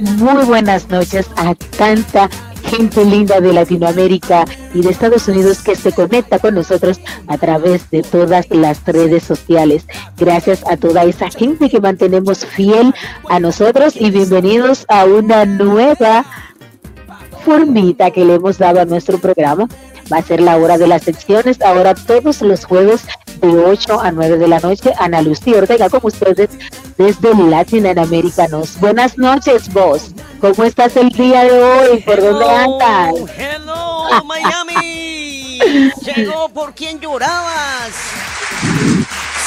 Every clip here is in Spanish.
Muy buenas noches a tanta gente linda de Latinoamérica y de Estados Unidos que se conecta con nosotros a través de todas las redes sociales. Gracias a toda esa gente que mantenemos fiel a nosotros y bienvenidos a una nueva formita que le hemos dado a nuestro programa. Va a ser la hora de las secciones, ahora todos los jueves de 8 a 9 de la noche. Ana Lucía Ortega con ustedes desde Latinoamericanos. Buenas noches, vos. ¿Cómo estás el día de hoy? ¿Por dónde andas? Hello, Miami. Llegó por quien llorabas.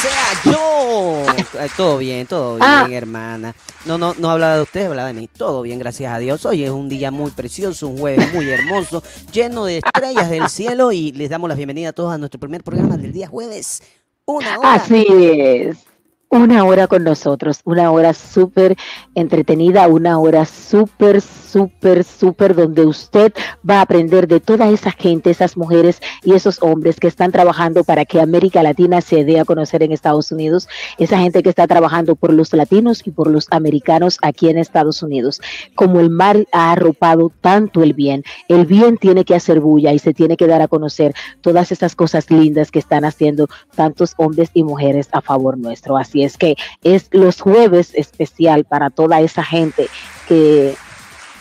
Sea yo. Todo bien, todo bien, Ah. hermana. No, no, no hablaba de usted, hablaba de mí. Todo bien, gracias a Dios. Hoy es un día muy precioso, un jueves muy hermoso, lleno de estrellas del cielo y les damos la bienvenida a todos a nuestro primer programa del día jueves. Una hora. Así es. Una hora con nosotros, una hora súper entretenida, una hora súper, súper, súper donde usted va a aprender de toda esa gente, esas mujeres y esos hombres que están trabajando para que América Latina se dé a conocer en Estados Unidos, esa gente que está trabajando por los latinos y por los americanos aquí en Estados Unidos. Como el mar ha arropado tanto el bien, el bien tiene que hacer bulla y se tiene que dar a conocer todas esas cosas lindas que están haciendo tantos hombres y mujeres a favor nuestro. Así es que es los jueves especial para toda esa gente que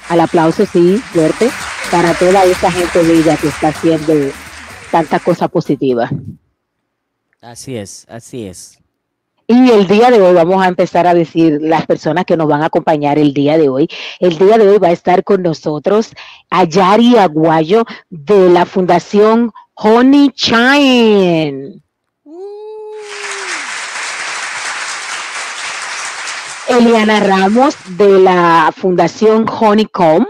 al aplauso sí, fuerte, para toda esa gente bella que está haciendo tanta cosa positiva. Así es, así es. Y el día de hoy vamos a empezar a decir las personas que nos van a acompañar el día de hoy. El día de hoy va a estar con nosotros Ayari Aguayo de la Fundación Honey Shine. Eliana Ramos de la Fundación Honeycomb.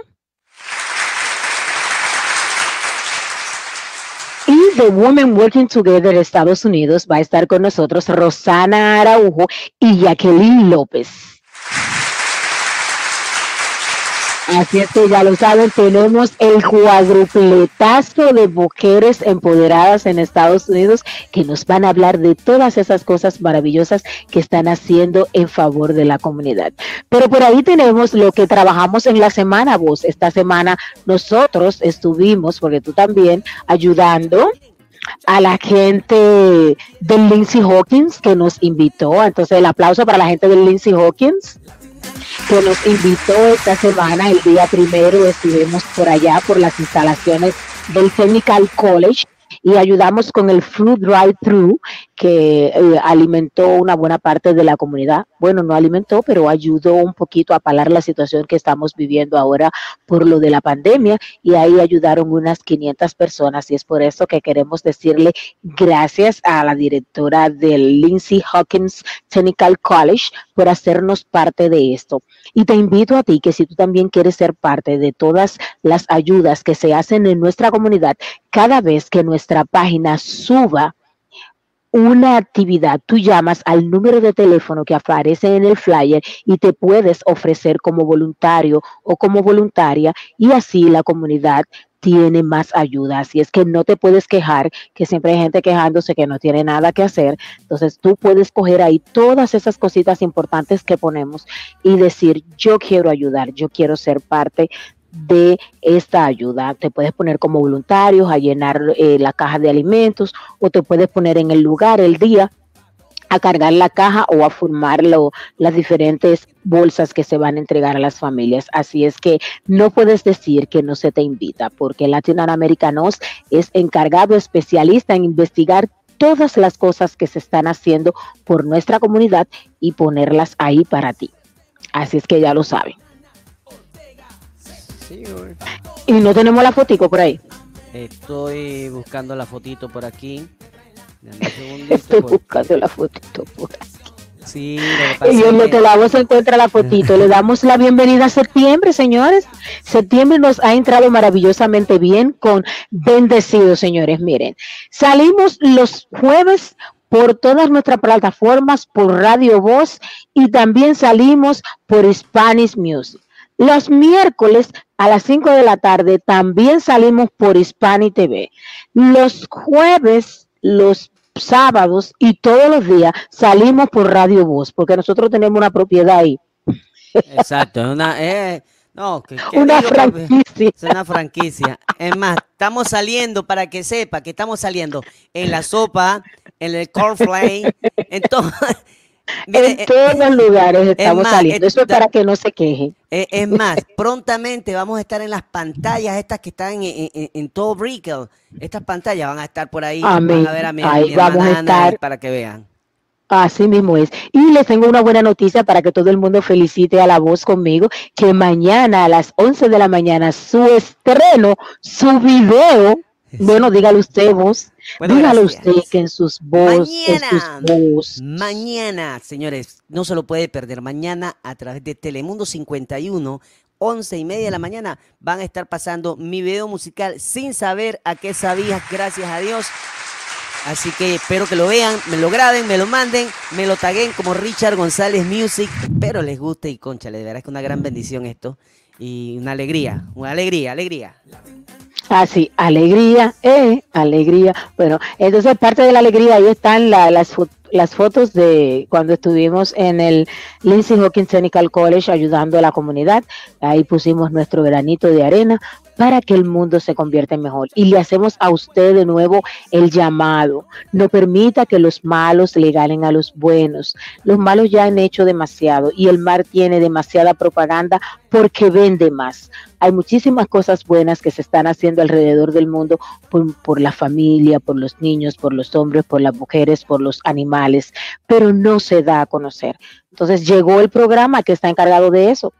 Y The Women Working Together Estados Unidos va a estar con nosotros Rosana Araujo y Jacqueline López. Así es que ya lo saben, tenemos el cuadrupletazo de mujeres empoderadas en Estados Unidos que nos van a hablar de todas esas cosas maravillosas que están haciendo en favor de la comunidad. Pero por ahí tenemos lo que trabajamos en la semana, vos. Esta semana nosotros estuvimos, porque tú también, ayudando a la gente del Lindsay Hawkins que nos invitó. Entonces el aplauso para la gente del Lindsay Hawkins que nos invitó esta semana, el día primero estuvimos por allá por las instalaciones del Technical College y ayudamos con el Fruit Drive Through que eh, alimentó una buena parte de la comunidad. Bueno, no alimentó, pero ayudó un poquito a palar la situación que estamos viviendo ahora por lo de la pandemia y ahí ayudaron unas 500 personas y es por eso que queremos decirle gracias a la directora del Lindsay Hawkins Technical College por hacernos parte de esto. Y te invito a ti que si tú también quieres ser parte de todas las ayudas que se hacen en nuestra comunidad, cada vez que nuestra página suba una actividad, tú llamas al número de teléfono que aparece en el flyer y te puedes ofrecer como voluntario o como voluntaria y así la comunidad tiene más ayuda. Así es que no te puedes quejar, que siempre hay gente quejándose que no tiene nada que hacer. Entonces tú puedes coger ahí todas esas cositas importantes que ponemos y decir, yo quiero ayudar, yo quiero ser parte de esta ayuda. Te puedes poner como voluntarios a llenar eh, la caja de alimentos o te puedes poner en el lugar el día a cargar la caja o a formar las diferentes bolsas que se van a entregar a las familias. Así es que no puedes decir que no se te invita, porque Latinoamericanos es encargado especialista en investigar todas las cosas que se están haciendo por nuestra comunidad y ponerlas ahí para ti. Así es que ya lo saben. Sí, güey. Y no tenemos la fotico por ahí. Estoy buscando la fotito por aquí. Un Estoy buscando la fotito por ahí. Sí, Y en lo que- que la voz encuentra la fotito. Le damos la bienvenida a septiembre, señores. Septiembre nos ha entrado maravillosamente bien con bendecidos, señores. Miren, salimos los jueves por todas nuestras plataformas, por Radio Voz y también salimos por Spanish Music. Los miércoles a las 5 de la tarde también salimos por Hispani TV. Los jueves, los sábados y todos los días salimos por Radio Voz, porque nosotros tenemos una propiedad ahí. Exacto, una, eh, no, que, que Una digo, franquicia. Es una franquicia. Es más, estamos saliendo, para que sepa, que estamos saliendo en la sopa, en el cornflake, en todo. Mire, En eh, todos los lugares estamos más, saliendo. Eso es para que no se quejen. eh, es más, prontamente vamos a estar en las pantallas estas que están en, en, en- en todo Brickell. Estas pantallas van a estar por ahí. Amén. Van a ver a mi, Ahí mi vamos a estar. para que vean. Así mismo es. Y les tengo una buena noticia para que todo el mundo felicite a la voz conmigo, que mañana a las 11 de la mañana su estreno, su video, bueno, dígalo usted vos, Bueno, gracias. usted que en sus voz, en sus voz. Mañana, señores, no se lo puede perder. Mañana a través de Telemundo 51, 11 y media de la mañana, van a estar pasando mi video musical sin saber a qué sabías, gracias a Dios. Así que espero que lo vean, me lo graben, me lo manden, me lo taguen como Richard González Music. Espero les guste y concha, de verdad es que una gran bendición esto. Y una alegría, una alegría, alegría. Así, alegría, eh, alegría. Bueno, entonces parte de la alegría, ahí están la- las, las fotos de cuando estuvimos en el Lindsay Hawkins Technical College ayudando a la comunidad. Ahí pusimos nuestro granito de arena para que el mundo se convierta mejor. Y le hacemos a usted de nuevo el llamado. No permita que los malos le ganen a los buenos. Los malos ya han hecho demasiado y el mar tiene demasiada propaganda porque vende más. Hay muchísimas cosas buenas que se están haciendo alrededor del mundo por, por la familia, por los niños, por los hombres, por las mujeres, por los animales, pero no se da a conocer. Entonces llegó el programa que está encargado de eso,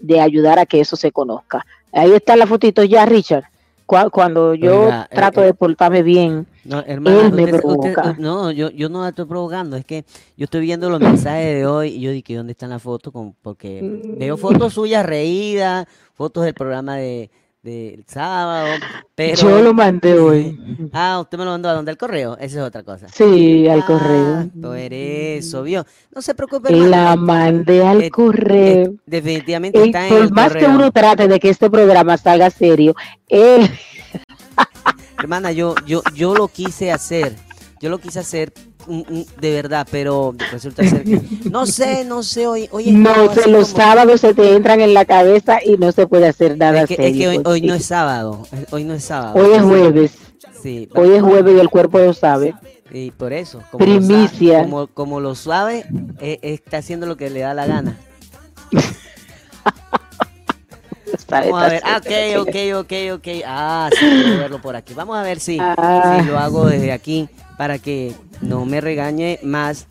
de ayudar a que eso se conozca. Ahí está la fotito ya, Richard. Cu- Cuando yo eh, trato eh, de portarme bien, No, hermana, Él me usted- usted- provoca. no, yo, yo no la estoy provocando, es que yo estoy viendo los mensajes de hoy y yo dije, ¿dónde están las fotos? Con- porque veo fotos suyas reídas, fotos del programa de del sábado, pero... yo lo mandé hoy. Ah, usted me lo mandó a donde el correo, esa es otra cosa. Sí, al Ah, correo. Eso, vio. No se preocupe, La eh, mandé al eh, correo. eh, definitivamente Y está en por el más que uno trate de que este programa salga serio, él Hermana, yo, yo, yo lo quise hacer. Yo lo quise hacer mm, mm, de verdad, pero resulta ser que. No sé, no sé. Hoy, hoy no sé, los como- sábados se te entran en la cabeza y no se puede hacer nada Es que, es que hoy, hoy sí. no es sábado. Hoy no es sábado. Hoy es jueves. Sí, Hoy es jueves y el cuerpo lo sabe. y por eso. Como Lo Primicia. sabe, como, como lo suave, eh, está haciendo lo que le da la gana. Vamos a ver. Ah, ok, ok, ok, ok. Ah, sí, puedo verlo por aquí. Vamos a ver si, Ah. si lo hago desde aquí para que no me regañe más.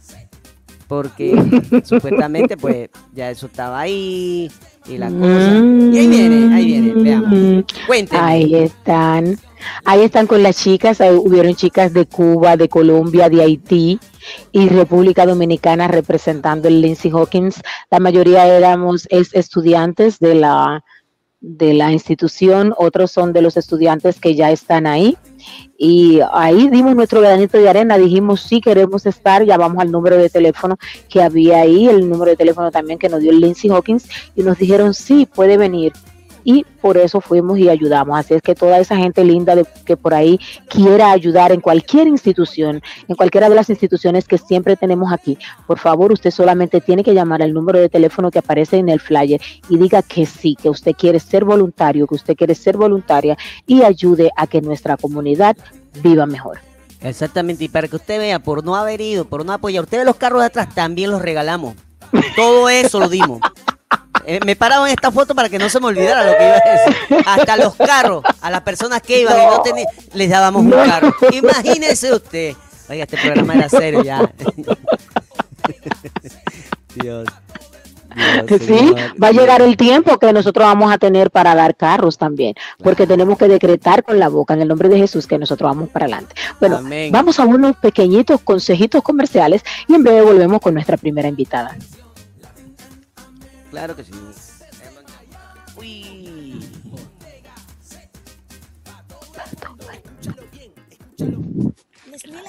Porque supuestamente, pues, ya eso estaba ahí y la cosa. Y ahí viene, ahí viene, veamos. Mm, Cuénteme. Ahí están. Ahí están con las chicas. ahí hubieron chicas de Cuba, de Colombia, de Haití y República Dominicana representando el Lindsay Hawkins. La mayoría éramos es estudiantes de la de la institución, otros son de los estudiantes que ya están ahí. Y ahí dimos nuestro granito de arena, dijimos sí queremos estar, llamamos al número de teléfono que había ahí, el número de teléfono también que nos dio Lindsay Hawkins, y nos dijeron sí, puede venir. Y por eso fuimos y ayudamos. Así es que toda esa gente linda de, que por ahí quiera ayudar en cualquier institución, en cualquiera de las instituciones que siempre tenemos aquí, por favor, usted solamente tiene que llamar al número de teléfono que aparece en el flyer y diga que sí, que usted quiere ser voluntario, que usted quiere ser voluntaria y ayude a que nuestra comunidad viva mejor. Exactamente, y para que usted vea, por no haber ido, por no apoyar, ustedes los carros de atrás también los regalamos. Todo eso lo dimos. Eh, me paraba en esta foto para que no se me olvidara lo que iba a decir. Hasta los carros, a las personas que iban y no tenían, les dábamos un carro. Imagínese usted. Oiga, este programa era serio ya. Dios. Dios, Sí, Señor. va a llegar el tiempo que nosotros vamos a tener para dar carros también, porque tenemos que decretar con la boca en el nombre de Jesús que nosotros vamos para adelante. Bueno, Amén. vamos a unos pequeñitos consejitos comerciales y en breve volvemos con nuestra primera invitada. Claro que sí. Uy.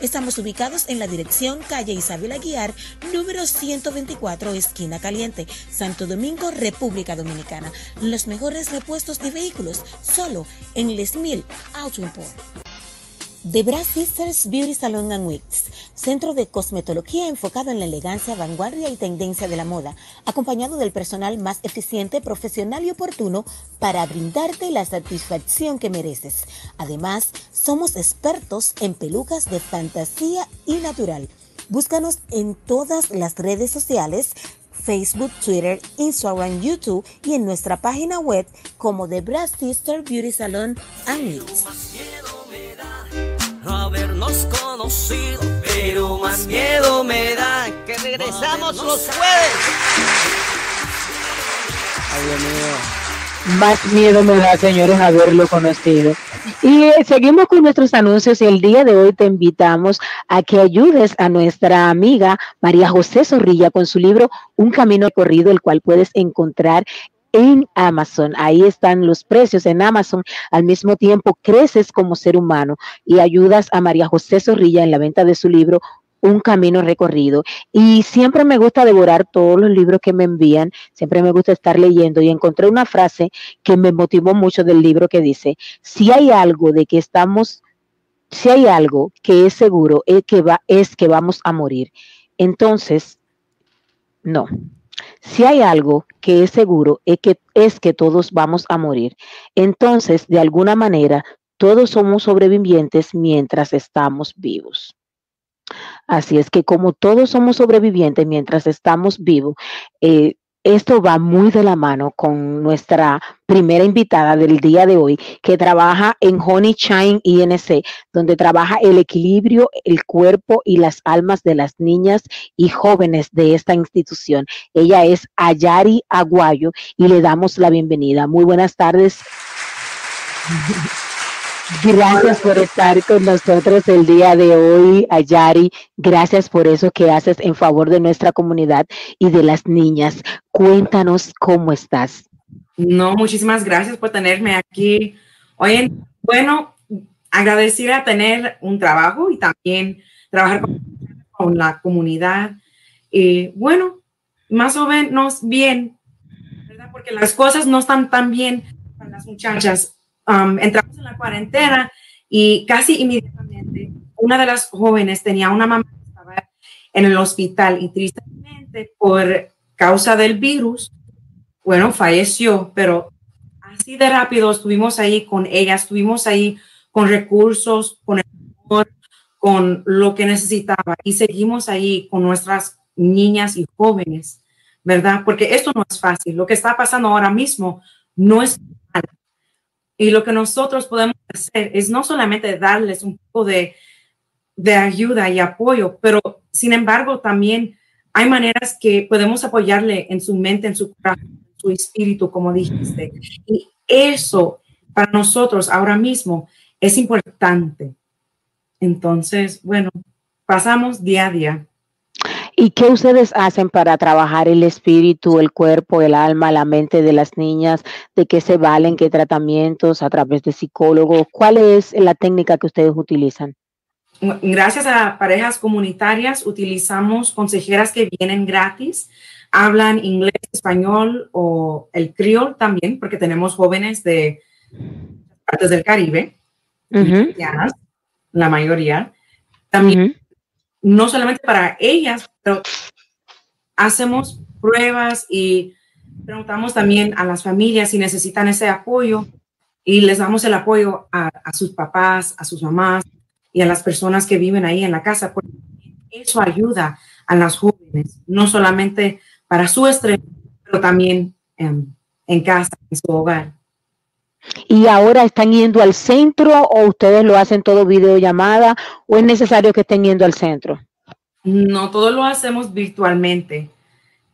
Estamos ubicados en la dirección calle Isabel Aguiar, número 124, esquina caliente, Santo Domingo, República Dominicana. Los mejores repuestos de vehículos, solo en Les Mil Auto Import. The Brass Sisters Beauty Salon and Wigs, centro de cosmetología enfocado en la elegancia, vanguardia y tendencia de la moda, acompañado del personal más eficiente, profesional y oportuno para brindarte la satisfacción que mereces. Además, somos expertos en pelucas de fantasía y natural. Búscanos en todas las redes sociales Facebook, Twitter, Instagram, YouTube y en nuestra página web como The Brass Sister Beauty Salon and Wigs habernos conocido, pero más miedo me da que regresamos los jueves. Ay, Dios mío. Más miedo me da, señores, haberlo conocido. Y eh, seguimos con nuestros anuncios y el día de hoy te invitamos a que ayudes a nuestra amiga María José Zorrilla con su libro Un Camino Recorrido, el cual puedes encontrar en Amazon. Ahí están los precios en Amazon. Al mismo tiempo, creces como ser humano y ayudas a María José Zorrilla en la venta de su libro un camino recorrido. Y siempre me gusta devorar todos los libros que me envían, siempre me gusta estar leyendo y encontré una frase que me motivó mucho del libro que dice, si hay algo de que estamos, si hay algo que es seguro, es que, va, es que vamos a morir. Entonces, no, si hay algo que es seguro es que, es que todos vamos a morir. Entonces, de alguna manera, todos somos sobrevivientes mientras estamos vivos. Así es que como todos somos sobrevivientes mientras estamos vivos, eh, esto va muy de la mano con nuestra primera invitada del día de hoy, que trabaja en Honey Shine INC, donde trabaja el equilibrio, el cuerpo y las almas de las niñas y jóvenes de esta institución. Ella es Ayari Aguayo y le damos la bienvenida. Muy buenas tardes. Gracias por estar con nosotros el día de hoy, Ayari. Gracias por eso que haces en favor de nuestra comunidad y de las niñas. Cuéntanos cómo estás. No, muchísimas gracias por tenerme aquí. Oye, bueno, agradecida tener un trabajo y también trabajar con, la comunidad. Y bueno, más o menos bien, ¿verdad? Porque las cosas no están tan bien para las muchachas Um, entramos en la cuarentena y casi inmediatamente una de las jóvenes tenía una mamá que estaba en el hospital y tristemente por causa del virus, bueno, falleció, pero así de rápido estuvimos ahí con ella, estuvimos ahí con recursos, con el amor, con lo que necesitaba y seguimos ahí con nuestras niñas y jóvenes, ¿verdad? Porque esto no es fácil. Lo que está pasando ahora mismo no es y lo que nosotros podemos hacer es no solamente darles un poco de, de ayuda y apoyo, pero sin embargo también hay maneras que podemos apoyarle en su mente, en su su espíritu, como dijiste. Y eso para nosotros ahora mismo es importante. Entonces, bueno, pasamos día a día. ¿Y qué ustedes hacen para trabajar el espíritu, el cuerpo, el alma, la mente de las niñas? ¿De qué se valen? ¿Qué tratamientos a través de psicólogos? ¿Cuál es la técnica que ustedes utilizan? Gracias a parejas comunitarias utilizamos consejeras que vienen gratis, hablan inglés, español o el criol también, porque tenemos jóvenes de partes del Caribe, la mayoría. También no solamente para ellas, pero hacemos pruebas y preguntamos también a las familias si necesitan ese apoyo y les damos el apoyo a, sus papás, a sus mamás y a las personas que viven ahí en la casa, porque eso ayuda a las jóvenes, no solamente para su estrés, pero también en, en casa, en su hogar. ¿Y ahora están yendo al centro o ustedes lo hacen todo videollamada o es necesario que estén yendo al centro? No, todo lo hacemos virtualmente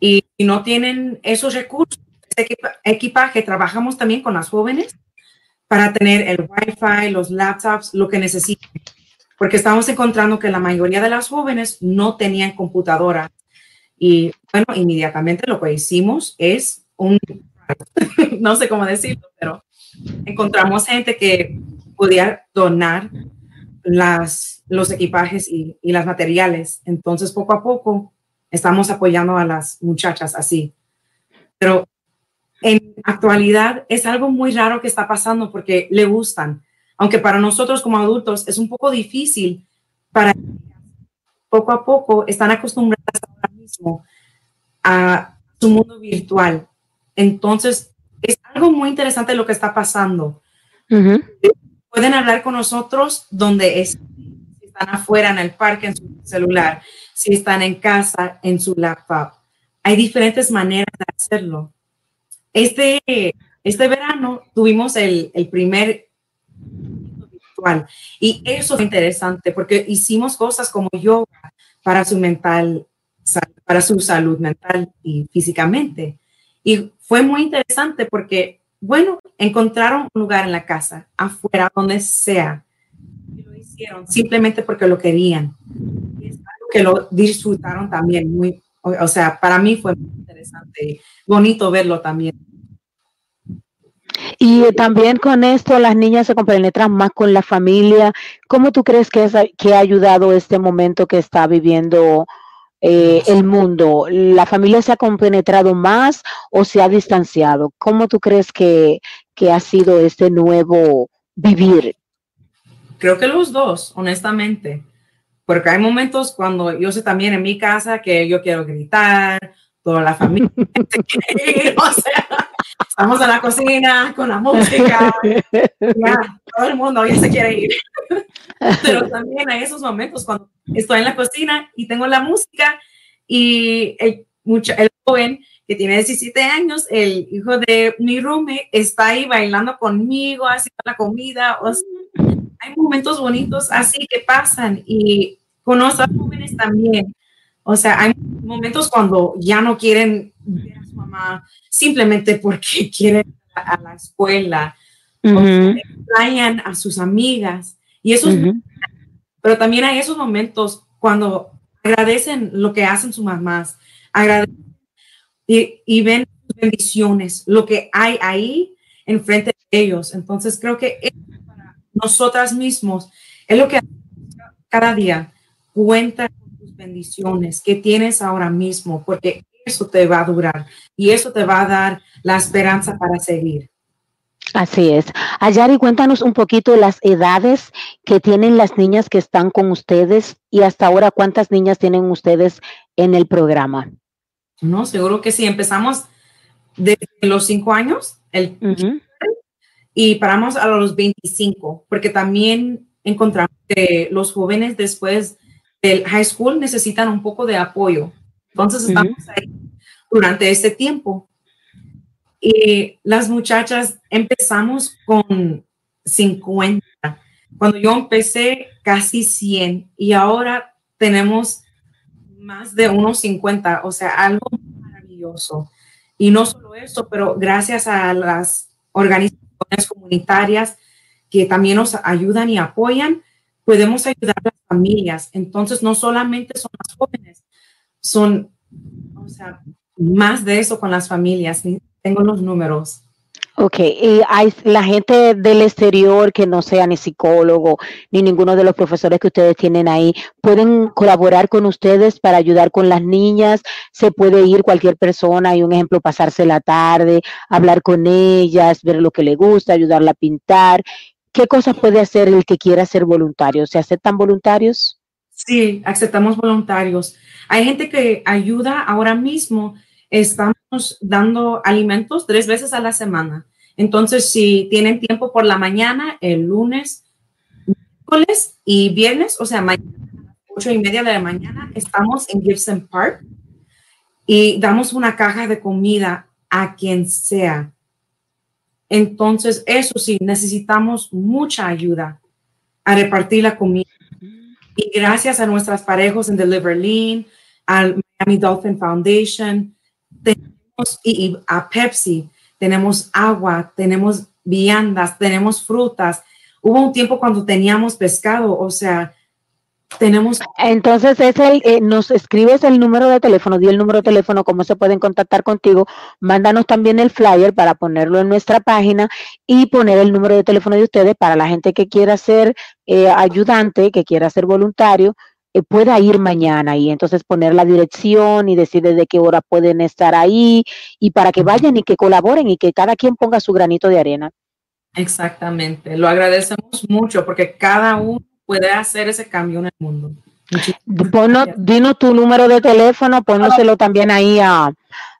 y, no tienen esos recursos, ese equipaje. Trabajamos también con las jóvenes para tener el Wi-Fi, los laptops, lo que necesiten. Porque estamos encontrando que la mayoría de las jóvenes no tenían computadora. Y bueno, inmediatamente lo que hicimos es un, no sé cómo decirlo, pero encontramos gente que podía donar las, los equipajes y, y las materiales. Entonces, poco a poco, estamos apoyando a las muchachas así. Pero en actualidad es algo muy raro que está pasando porque le gustan, aunque para nosotros como adultos es un poco difícil para poco a poco están acostumbradas a su mundo virtual. Entonces, es algo muy interesante lo que está pasando. Pueden hablar con nosotros donde están afuera en el parque en su celular, si están en casa en su laptop. Hay diferentes maneras de hacerlo. Este, este verano tuvimos el, el primer virtual y eso fue interesante porque hicimos cosas como yoga para su mental, para su salud mental y físicamente. Y fue muy interesante porque, bueno, encontraron un lugar en la casa, afuera, donde sea. Y lo hicieron simplemente porque lo querían. Y es algo que lo disfrutaron también muy, o sea, para mí fue muy interesante, bonito verlo también. Y también con esto las niñas se compenetran más con la familia. ¿Cómo tú crees que, es, que ha ayudado este momento que está viviendo eh, el mundo? ¿La familia se ha compenetrado más o se ha distanciado? ¿Cómo tú crees que, que ha sido este nuevo vivir? Creo que los dos, honestamente. Porque hay momentos cuando yo sé también en mi casa que yo quiero gritar, toda la familia o sea, estamos en la cocina con la música, ya, todo el mundo ya se quiere ir. Pero también hay esos momentos cuando estoy en la cocina y tengo la música y el, el joven que tiene 17 años, el hijo de mi roommate, está ahí bailando conmigo, haciendo la comida. hay momentos bonitos así que pasan y con los jóvenes también. O sea, hay momentos cuando ya no quieren ver a su mamá simplemente porque quieren a la escuela, o extrañan a sus amigas. Y eso pero también hay esos momentos cuando agradecen lo que hacen sus mamás, agradecen y, y ven bendiciones, lo que hay ahí enfrente de ellos. Entonces creo que para nosotras mismos es lo que cada día cuenta bendiciones que tienes ahora mismo, porque eso te va a durar y eso te va a dar la esperanza para seguir. Así es. Ayari, cuéntanos un poquito las edades que tienen las niñas que están con ustedes y hasta ahora cuántas niñas tienen ustedes en el programa. No, seguro que sí. Empezamos desde los cinco años el, y paramos a los 25, porque también encontramos que los jóvenes después el high school necesitan un poco de apoyo. Entonces estamos ahí durante este tiempo. Y las muchachas empezamos con 50. Cuando yo empecé, casi 100. Y ahora tenemos más de unos 50. O sea, algo maravilloso. Y no solo eso, pero gracias a las organizaciones comunitarias que también nos ayudan y apoyan, podemos ayudar a las familias. Entonces, no solamente son las jóvenes, son, o sea, más de eso con las familias. Tengo los números. Ok, y hay la gente del exterior que no sea ni psicólogo ni ninguno de los profesores que ustedes tienen ahí, pueden colaborar con ustedes para ayudar con las niñas. Se puede ir cualquier persona y un ejemplo, pasarse la tarde, hablar con ellas, ver lo que le gusta, ayudarla a pintar ¿qué cosas puede hacer el que quiera ser voluntario? ¿Se aceptan voluntarios? Sí, aceptamos voluntarios. Hay gente que ayuda ahora mismo. Estamos dando alimentos tres veces a la semana. Entonces, si tienen tiempo por la mañana, el lunes, miércoles y viernes, o sea, mañana ocho y media de la mañana, estamos en Gibson Park y damos una caja de comida a quien sea Entonces, eso sí, necesitamos mucha ayuda a repartir la comida. Y gracias a nuestras parejas en Deliver Lean, al Miami Dolphin Foundation, tenemos, y, a Pepsi, tenemos agua, tenemos viandas, tenemos frutas. Hubo un tiempo cuando teníamos pescado, o sea, tenemos. Entonces, es el, eh, nos escribes el número de teléfono, di el número de teléfono, cómo se pueden contactar contigo. Mándanos también el flyer para ponerlo en nuestra página y poner el número de teléfono de ustedes para la gente que quiera ser eh, ayudante, que quiera ser voluntario, eh, pueda ir mañana y entonces poner la dirección y decir desde qué hora pueden estar ahí y para que vayan y que colaboren y que cada quien ponga su granito de arena. Exactamente, lo agradecemos mucho porque cada uno puede hacer ese cambio en el mundo. Ponlo, dinos tu número de teléfono, pónoselo también ahí a,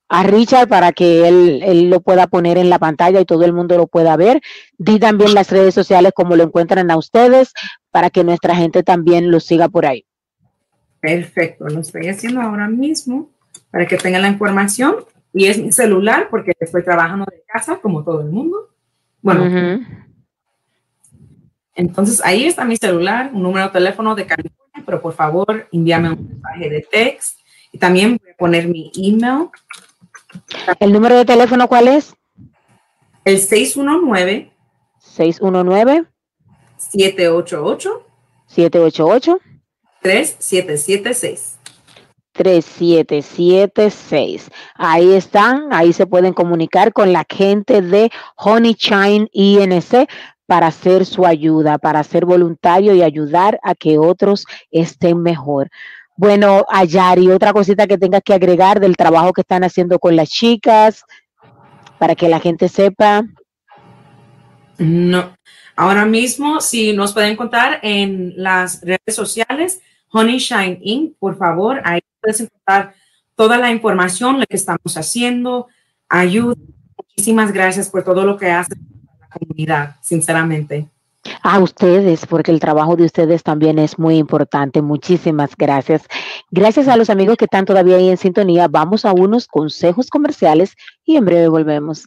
a Richard para que él, él, lo pueda poner en la pantalla y todo el mundo lo pueda ver. Di también las redes sociales como lo encuentran a ustedes para que nuestra gente también lo siga por ahí. Perfecto, lo estoy haciendo ahora mismo para que tengan la información y es mi celular porque estoy trabajando de casa como todo el mundo. Bueno, uh -huh. Entonces ahí está mi celular, un número de teléfono de California, pero por favor envíame un mensaje de text y también voy a poner mi email. ¿El número de teléfono cuál es? El 619 619 788 788 3776 3776. Ahí están, ahí se pueden comunicar con la gente de Honey Shine INC para hacer su ayuda, para ser voluntario y ayudar a que otros estén mejor. Bueno, Ayari, otra cosita que tengas que agregar del trabajo que están haciendo con las chicas, para que la gente sepa. No, ahora mismo, si nos pueden contar en las redes sociales, Honey Shine Inc., por favor, ahí puedes encontrar toda la información, lo que estamos haciendo, ayuda. Muchísimas gracias por todo lo que haces comunidad, sinceramente. A ustedes, porque el trabajo de ustedes también es muy importante. Muchísimas gracias. Gracias a los amigos que están todavía ahí en sintonía. Vamos a unos consejos comerciales y en breve volvemos.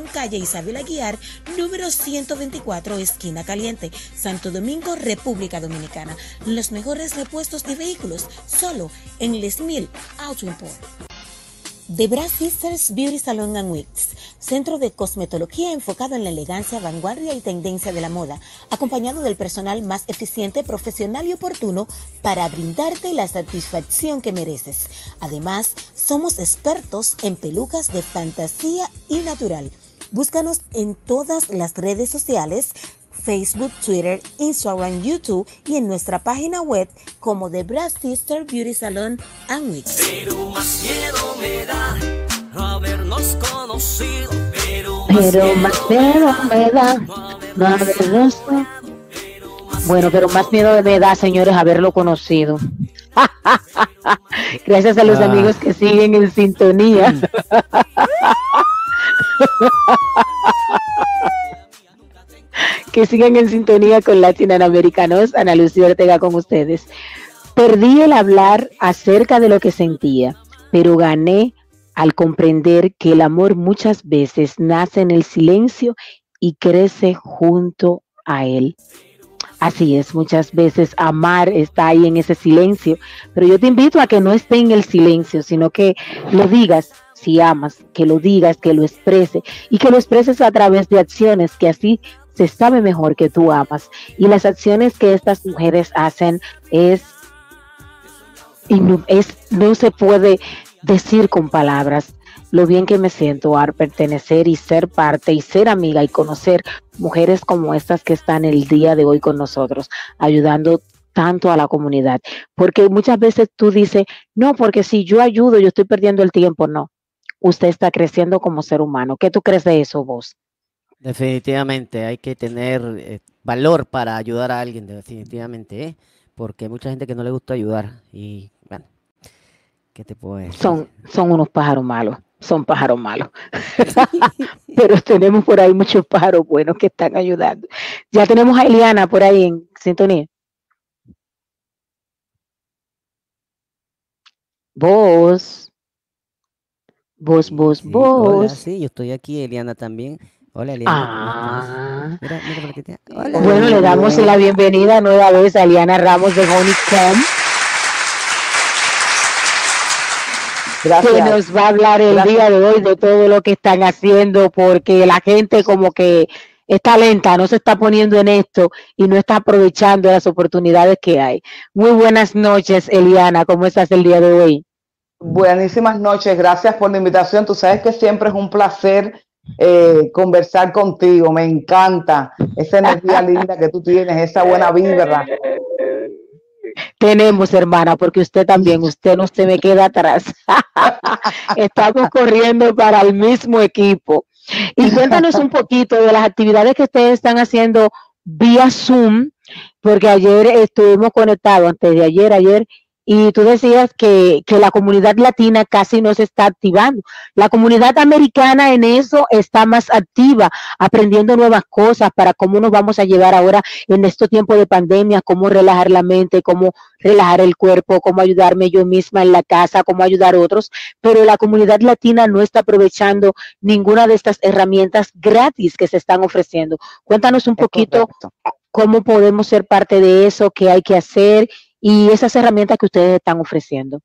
calle Isabel Aguiar, número 124, esquina caliente, Santo Domingo, República Dominicana. Los mejores repuestos de vehículos, solo en Les Mil Auto Import. The Brass Sisters Beauty Salon and Wigs, centro de cosmetología enfocado en la elegancia, vanguardia y tendencia de la moda, acompañado del personal más eficiente, profesional y oportuno para brindarte la satisfacción que mereces. Además, somos expertos en pelucas de fantasía y natural. Búscanos en todas las redes sociales Facebook, Twitter, Instagram, YouTube y en nuestra página web como The Brass Sister Beauty Salon and Wigs. Pero más miedo me da habernos conocido. Pero más, pero más miedo me da no habernos Bueno, pero más miedo me da, señores, haberlo conocido. Gracias a los ah. amigos que siguen en sintonía. que sigan en sintonía con Latinoamericanos. Ana Lucía Ortega con ustedes. Perdí el hablar acerca de lo que sentía, pero gané al comprender que el amor muchas veces nace en el silencio y crece junto a él. Así es, muchas veces amar está ahí en ese silencio, pero yo te invito a que no esté en el silencio, sino que lo digas si amas, que lo digas, que lo exprese y que lo expreses a través de acciones que así se sabe mejor que tú amas. Y las acciones que estas mujeres hacen es, es no se puede decir con palabras lo bien que me siento al pertenecer y ser parte y ser amiga y conocer mujeres como estas que están el día de hoy con nosotros, ayudando tanto a la comunidad, porque muchas veces tú dices, no, porque si yo ayudo, yo estoy perdiendo el tiempo, no, usted está creciendo como ser humano. ¿Qué tú crees de eso vos? Definitivamente, hay que tener eh, valor para ayudar a alguien, definitivamente, ¿eh? porque hay mucha gente que no le gusta ayudar y, bueno, ¿qué te puedo decir? Son, son unos pájaros malos, son pájaros malos, pero tenemos por ahí muchos pájaros buenos que están ayudando. Ya tenemos a Eliana por ahí en sintonía. Vos. Vos, vos, Sí, hola, vos. sí, yo estoy aquí, Eliana también. Hola, Eliana. Ah. Mira, mira Hola. Bueno, le damos la bienvenida nueva vez a Eliana Ramos de Honeycomb, que Gracias. nos va a hablar el Gracias. día de hoy de todo lo que están haciendo, porque la gente como que está lenta, no se está poniendo en esto y no está aprovechando las oportunidades que hay. Muy buenas noches, Eliana, ¿cómo estás el día de hoy? Buenísimas noches, gracias por la invitación. Tú sabes que siempre es un placer eh, conversar contigo, me encanta esa energía linda que tú tienes, esa buena vibra. Tenemos, hermana, porque usted también, usted no se me queda atrás. Estamos corriendo para el mismo equipo. Y cuéntanos un poquito de las actividades que ustedes están haciendo vía Zoom, porque ayer estuvimos conectados, antes de ayer, ayer, y tú decías que, que la comunidad latina casi no se está activando. La comunidad americana en eso está más activa, aprendiendo nuevas cosas para cómo nos vamos a llevar ahora en estos tiempos de pandemia, cómo relajar la mente, cómo relajar el cuerpo, cómo ayudarme yo misma en la casa, cómo ayudar a otros, pero la comunidad latina no está aprovechando ninguna de estas herramientas gratis que se están ofreciendo. Cuéntanos un Es poquito correcto. cómo podemos ser parte de eso, qué hay que hacer y esas herramientas que ustedes están ofreciendo.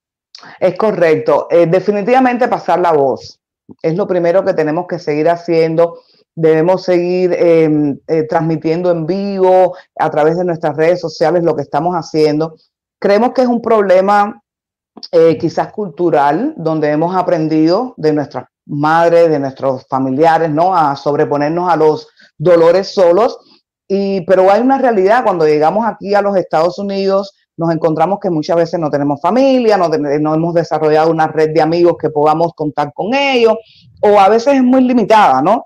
Es correcto. Eh, definitivamente pasar la voz. Es lo primero que tenemos que seguir haciendo. Debemos seguir eh, eh, transmitiendo en vivo a través de nuestras redes sociales lo que estamos haciendo. Creemos que es un problema eh, quizás cultural, donde hemos aprendido de nuestras madres, de nuestros familiares, ¿no? A sobreponernos a los dolores solos. Y, pero hay una realidad, cuando llegamos aquí a los Estados Unidos, nos encontramos que muchas veces no tenemos familia, no, no hemos desarrollado una red de amigos que podamos contar con ellos, o a veces es muy limitada, ¿no?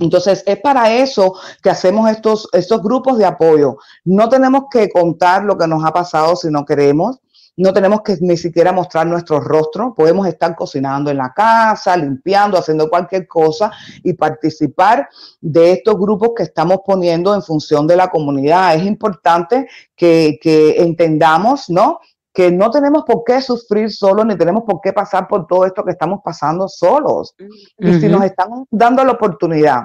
Entonces, es para eso que hacemos estos, estos grupos de apoyo. No tenemos que contar lo que nos ha pasado si no queremos. No tenemos que ni siquiera mostrar nuestro rostro. Podemos estar cocinando en la casa, limpiando, haciendo cualquier cosa y participar de estos grupos que estamos poniendo en función de la comunidad. Es importante que, que entendamos, ¿no? Que no tenemos por qué sufrir solos ni tenemos por qué pasar por todo esto que estamos pasando solos. Y si nos están dando la oportunidad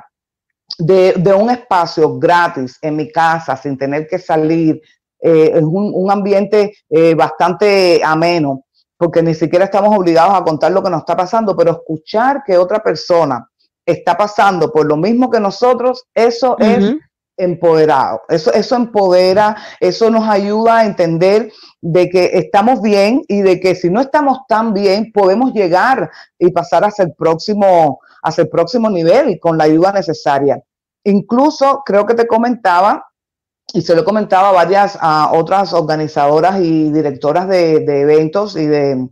de, de un espacio gratis en mi casa, sin tener que salir, eh, es un, un ambiente eh, bastante ameno, porque ni siquiera estamos obligados a contar lo que nos está pasando, pero escuchar que otra persona está pasando por lo mismo que nosotros, eso es empoderado. Eso, eso empodera, eso nos ayuda a entender de que estamos bien y de que si no estamos tan bien, podemos llegar y pasar hacia el próximo, hacia el próximo nivel con la ayuda necesaria. Incluso creo que te comentaba, y se lo he comentado a varias otras organizadoras y directoras de, de eventos y de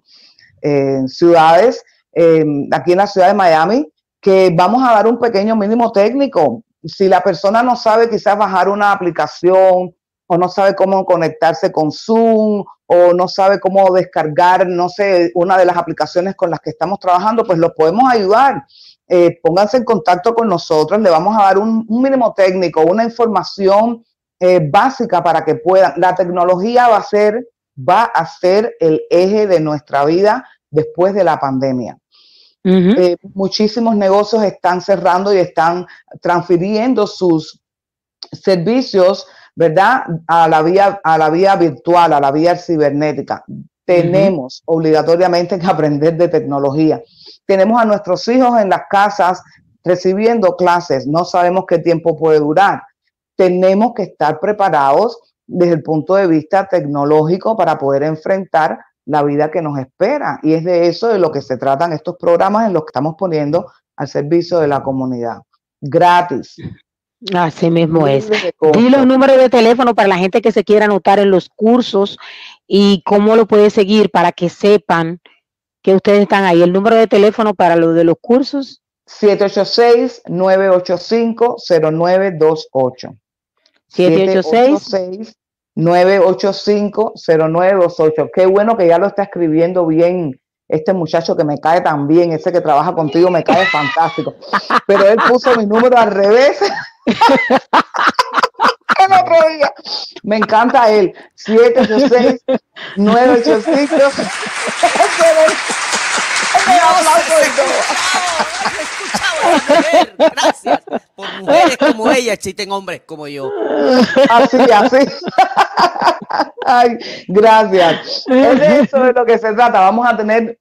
eh, ciudades, eh, aquí en la ciudad de Miami, que vamos a dar un pequeño mínimo técnico. Si la persona no sabe quizás bajar una aplicación o no sabe cómo conectarse con Zoom o no sabe cómo descargar, no sé, una de las aplicaciones con las que estamos trabajando, pues los podemos ayudar. Eh, pónganse en contacto con nosotros, le vamos a dar un, un mínimo técnico, una información eh, básica para que puedan. La tecnología va a ser, va a ser el eje de nuestra vida después de la pandemia. Eh, muchísimos negocios están cerrando y están transfiriendo sus servicios, ¿verdad? A la vía, a la vía virtual, a la vía cibernética. Tenemos obligatoriamente que aprender de tecnología. Tenemos a nuestros hijos en las casas recibiendo clases. No sabemos qué tiempo puede durar. Tenemos que estar preparados desde el punto de vista tecnológico para poder enfrentar la vida que nos espera. Y es de eso de lo que se tratan estos programas en los que estamos poniendo al servicio de la comunidad. Gratis. Así mismo es. Di los números de teléfono para la gente que se quiera anotar en los cursos y cómo lo puede seguir para que sepan que ustedes están ahí. El número de teléfono para lo de los cursos, 786-985-0928. 786. 985-0928. Qué bueno que ya lo está escribiendo bien este muchacho que me cae tan bien, ese que trabaja contigo me cae fantástico. Pero él puso mi número al revés. Me encanta él. 786-985. Gracias por mujeres como ella, existen hombres como yo. Así, así. Ay, gracias. Es de eso de lo que se trata. Vamos a tener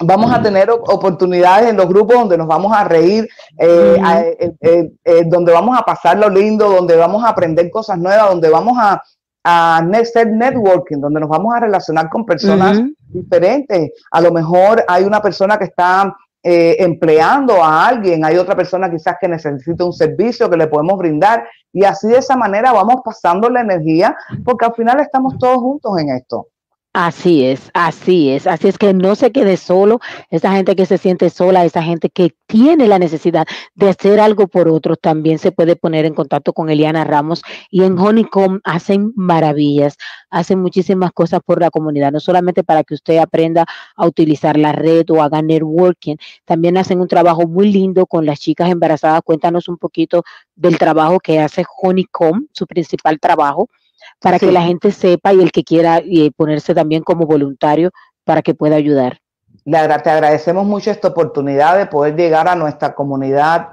vamos a tener op- oportunidades en los grupos donde nos vamos a reír, eh, eh, eh, eh, donde vamos a pasar lo lindo, donde vamos a aprender cosas nuevas, donde vamos a, a hacer networking, donde nos vamos a relacionar con personas diferentes. A lo mejor hay una persona que está eh, empleando a alguien, hay otra persona quizás que necesita un servicio que le podemos brindar y así de esa manera vamos pasando la energía porque al final estamos todos juntos en esto. Así es, así es, así es que no se quede solo, esa gente que se siente sola, esa gente que tiene la necesidad de hacer algo por otros, también se puede poner en contacto con Eliana Ramos y en Honeycomb hacen maravillas, hacen muchísimas cosas por la comunidad, no solamente para que usted aprenda a utilizar la red o haga networking, también hacen un trabajo muy lindo con las chicas embarazadas. Cuéntanos un poquito del trabajo que hace Honeycomb, su principal trabajo para Sí. que la gente sepa y el que quiera eh, ponerse también como voluntario para que pueda ayudar. Te agradecemos mucho esta oportunidad de poder llegar a nuestra comunidad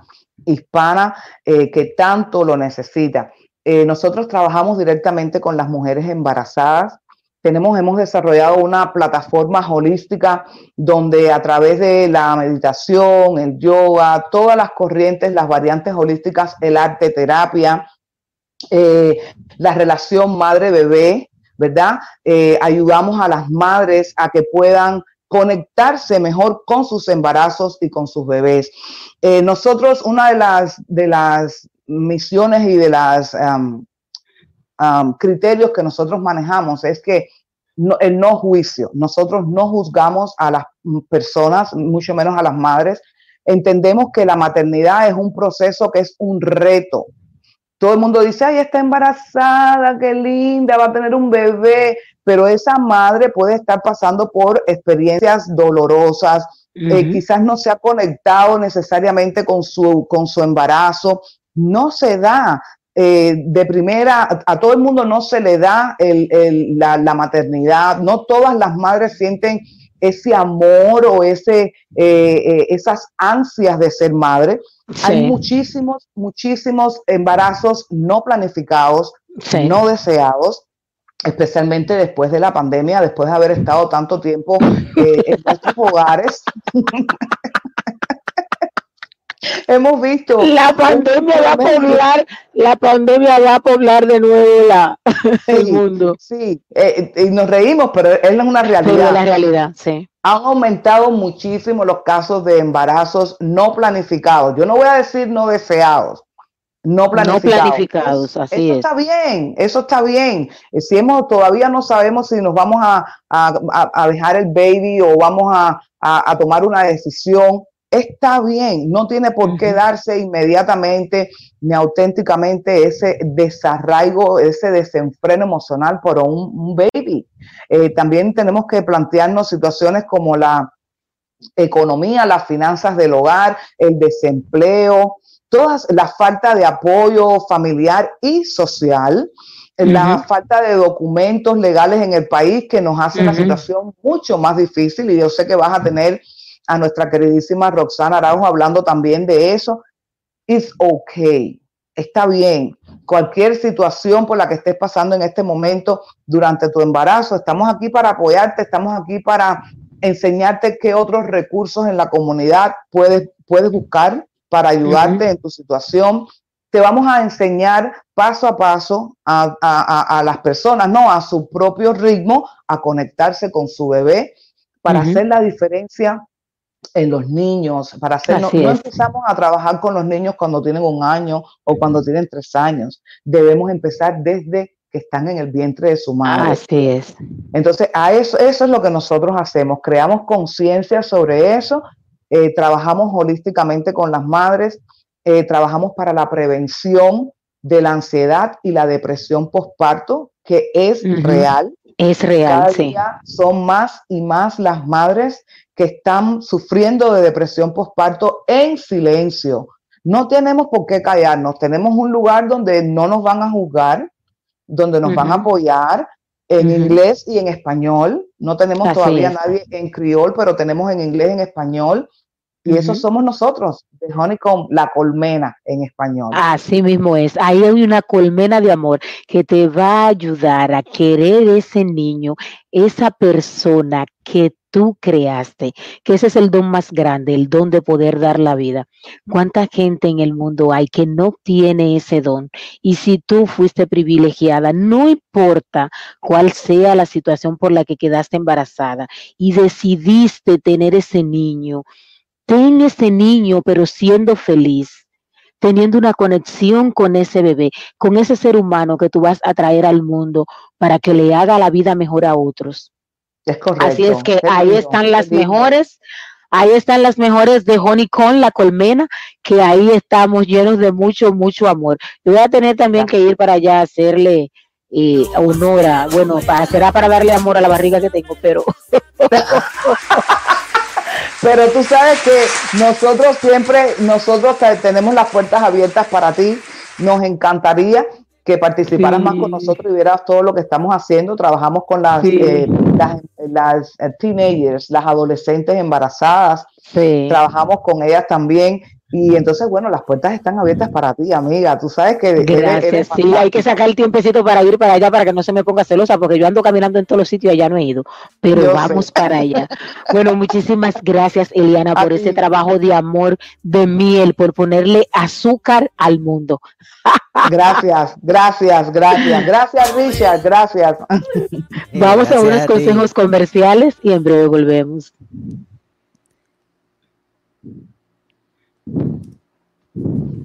hispana eh, que tanto lo necesita. Eh, nosotros trabajamos directamente con las mujeres embarazadas. Tenemos, hemos desarrollado una plataforma holística donde a través de la meditación, el yoga, todas las corrientes, las variantes holísticas, el arte terapia, eh, la relación madre-bebé, ¿verdad? Eh, ayudamos a las madres a que puedan conectarse mejor con sus embarazos y con sus bebés. Eh, nosotros, una de las, de las misiones y de los um, criterios que nosotros manejamos es que el no juicio. Nosotros no juzgamos a las personas, mucho menos a las madres. Entendemos que la maternidad es un proceso que es un reto. Todo el mundo dice, ay, está embarazada, qué linda, va a tener un bebé, pero esa madre puede estar pasando por experiencias dolorosas, uh -huh. eh, quizás no se ha conectado necesariamente con su, con su embarazo, no se da. Eh, de primera, a, a, todo el mundo no se le da el, el, la, la, maternidad, no todas las madres sienten ese amor o ese, eh, esas ansias de ser madre. Sí. Hay muchísimos, muchísimos embarazos no planificados, sí. no deseados, especialmente después de la pandemia, después de haber estado tanto tiempo eh, en nuestros hogares. Hemos visto. La pandemia va a poblar, la pandemia va a poblar de nuevo la, sí, el mundo. Sí, eh, y nos reímos, pero es una realidad. La realidad, sí. Han aumentado muchísimo los casos de embarazos no planificados. Yo no voy a decir no deseados, no planificados. No planificados, así eso es. está bien, eso está bien. Si hemos, todavía no sabemos si nos vamos a, a, a dejar el baby o vamos a, a tomar una decisión, está bien, no tiene por qué darse inmediatamente ni auténticamente ese desarraigo, ese desenfreno emocional por un, un baby. Eh, también tenemos que plantearnos situaciones como la economía, las finanzas del hogar, el desempleo, todas la falta de apoyo familiar y social. Uh -huh. La falta de documentos legales en el país que nos hace uh -huh. la situación mucho más difícil y yo sé que vas a tener a nuestra queridísima Roxana Araujo hablando también de eso. It's okay. Está bien. Cualquier situación por la que estés pasando en este momento durante tu embarazo, estamos aquí para apoyarte, estamos aquí para enseñarte qué otros recursos en la comunidad puedes, puedes buscar para ayudarte uh -huh. en tu situación. Te vamos a enseñar paso a paso a, a, a, las personas, no a su propio ritmo, a conectarse con su bebé para uh -huh. hacer la diferencia en los niños, para hacer, no, empezamos a trabajar con los niños cuando tienen un año o cuando tienen tres años. Debemos empezar desde que están en el vientre de su madre. Así es. Entonces, a eso, eso es lo que nosotros hacemos, creamos conciencia sobre eso, eh, trabajamos holísticamente con las madres, eh, trabajamos para la prevención de la ansiedad y la depresión postparto, que es real. Es Cada real, sí. día son más y más las madres que están sufriendo de depresión postparto en silencio. No tenemos por qué callarnos, tenemos un lugar donde no nos van a juzgar, donde nos van a apoyar en inglés y en español. No tenemos Así todavía es. nadie en criol, pero tenemos en inglés y en español. Y eso Ujú. somos nosotros, de Honeycomb, la colmena en español. Así mismo es. Ahí hay una colmena de amor que te va a ayudar a querer ese niño, esa persona que tú creaste, que ese es el don más grande, el don de poder dar la vida. ¿Cuánta gente en el mundo hay que no tiene ese don? Y si tú fuiste privilegiada, no importa cuál sea la situación por la que quedaste embarazada y decidiste tener ese niño, ten ese niño, pero siendo feliz teniendo una conexión con ese bebé, con ese ser humano que tú vas a traer al mundo para que le haga la vida mejor a otros. Es correcto. Así es que ahí lindo, están las mejores, ahí están las mejores de Honeycomb, la colmena, que ahí estamos llenos de mucho, mucho amor. Yo voy a tener también que ir para allá a hacerle eh, honor a, bueno, para, será para darle amor a la barriga que tengo, pero Pero tú sabes que nosotros siempre, nosotros te- tenemos las puertas abiertas para ti. Nos encantaría que participaras más con nosotros y vieras todo lo que estamos haciendo. Trabajamos con las, Sí. eh, las, las, teenagers, las adolescentes embarazadas. sí. Trabajamos con ellas también. Y entonces, bueno, las puertas están abiertas para ti, amiga. Tú sabes que Gracias, eres sí, hay que sacar el tiempecito para ir para allá para que no se me ponga celosa, porque yo ando caminando en todos los sitios y allá no he ido, pero Yo sé. vamos para allá. Bueno, muchísimas gracias, Eliana, A por ese trabajo de amor, de miel, por ponerle azúcar al mundo. Gracias, gracias, gracias. Gracias, Richard. Gracias. Vamos a unos consejos comerciales y en breve volvemos. Thank you.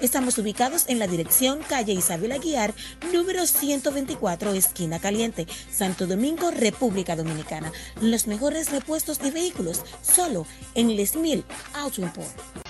Estamos ubicados en la dirección calle Isabel Aguiar, número 124, esquina caliente, Santo Domingo, República Dominicana. Los mejores repuestos de vehículos, solo en Les Mil Auto Import.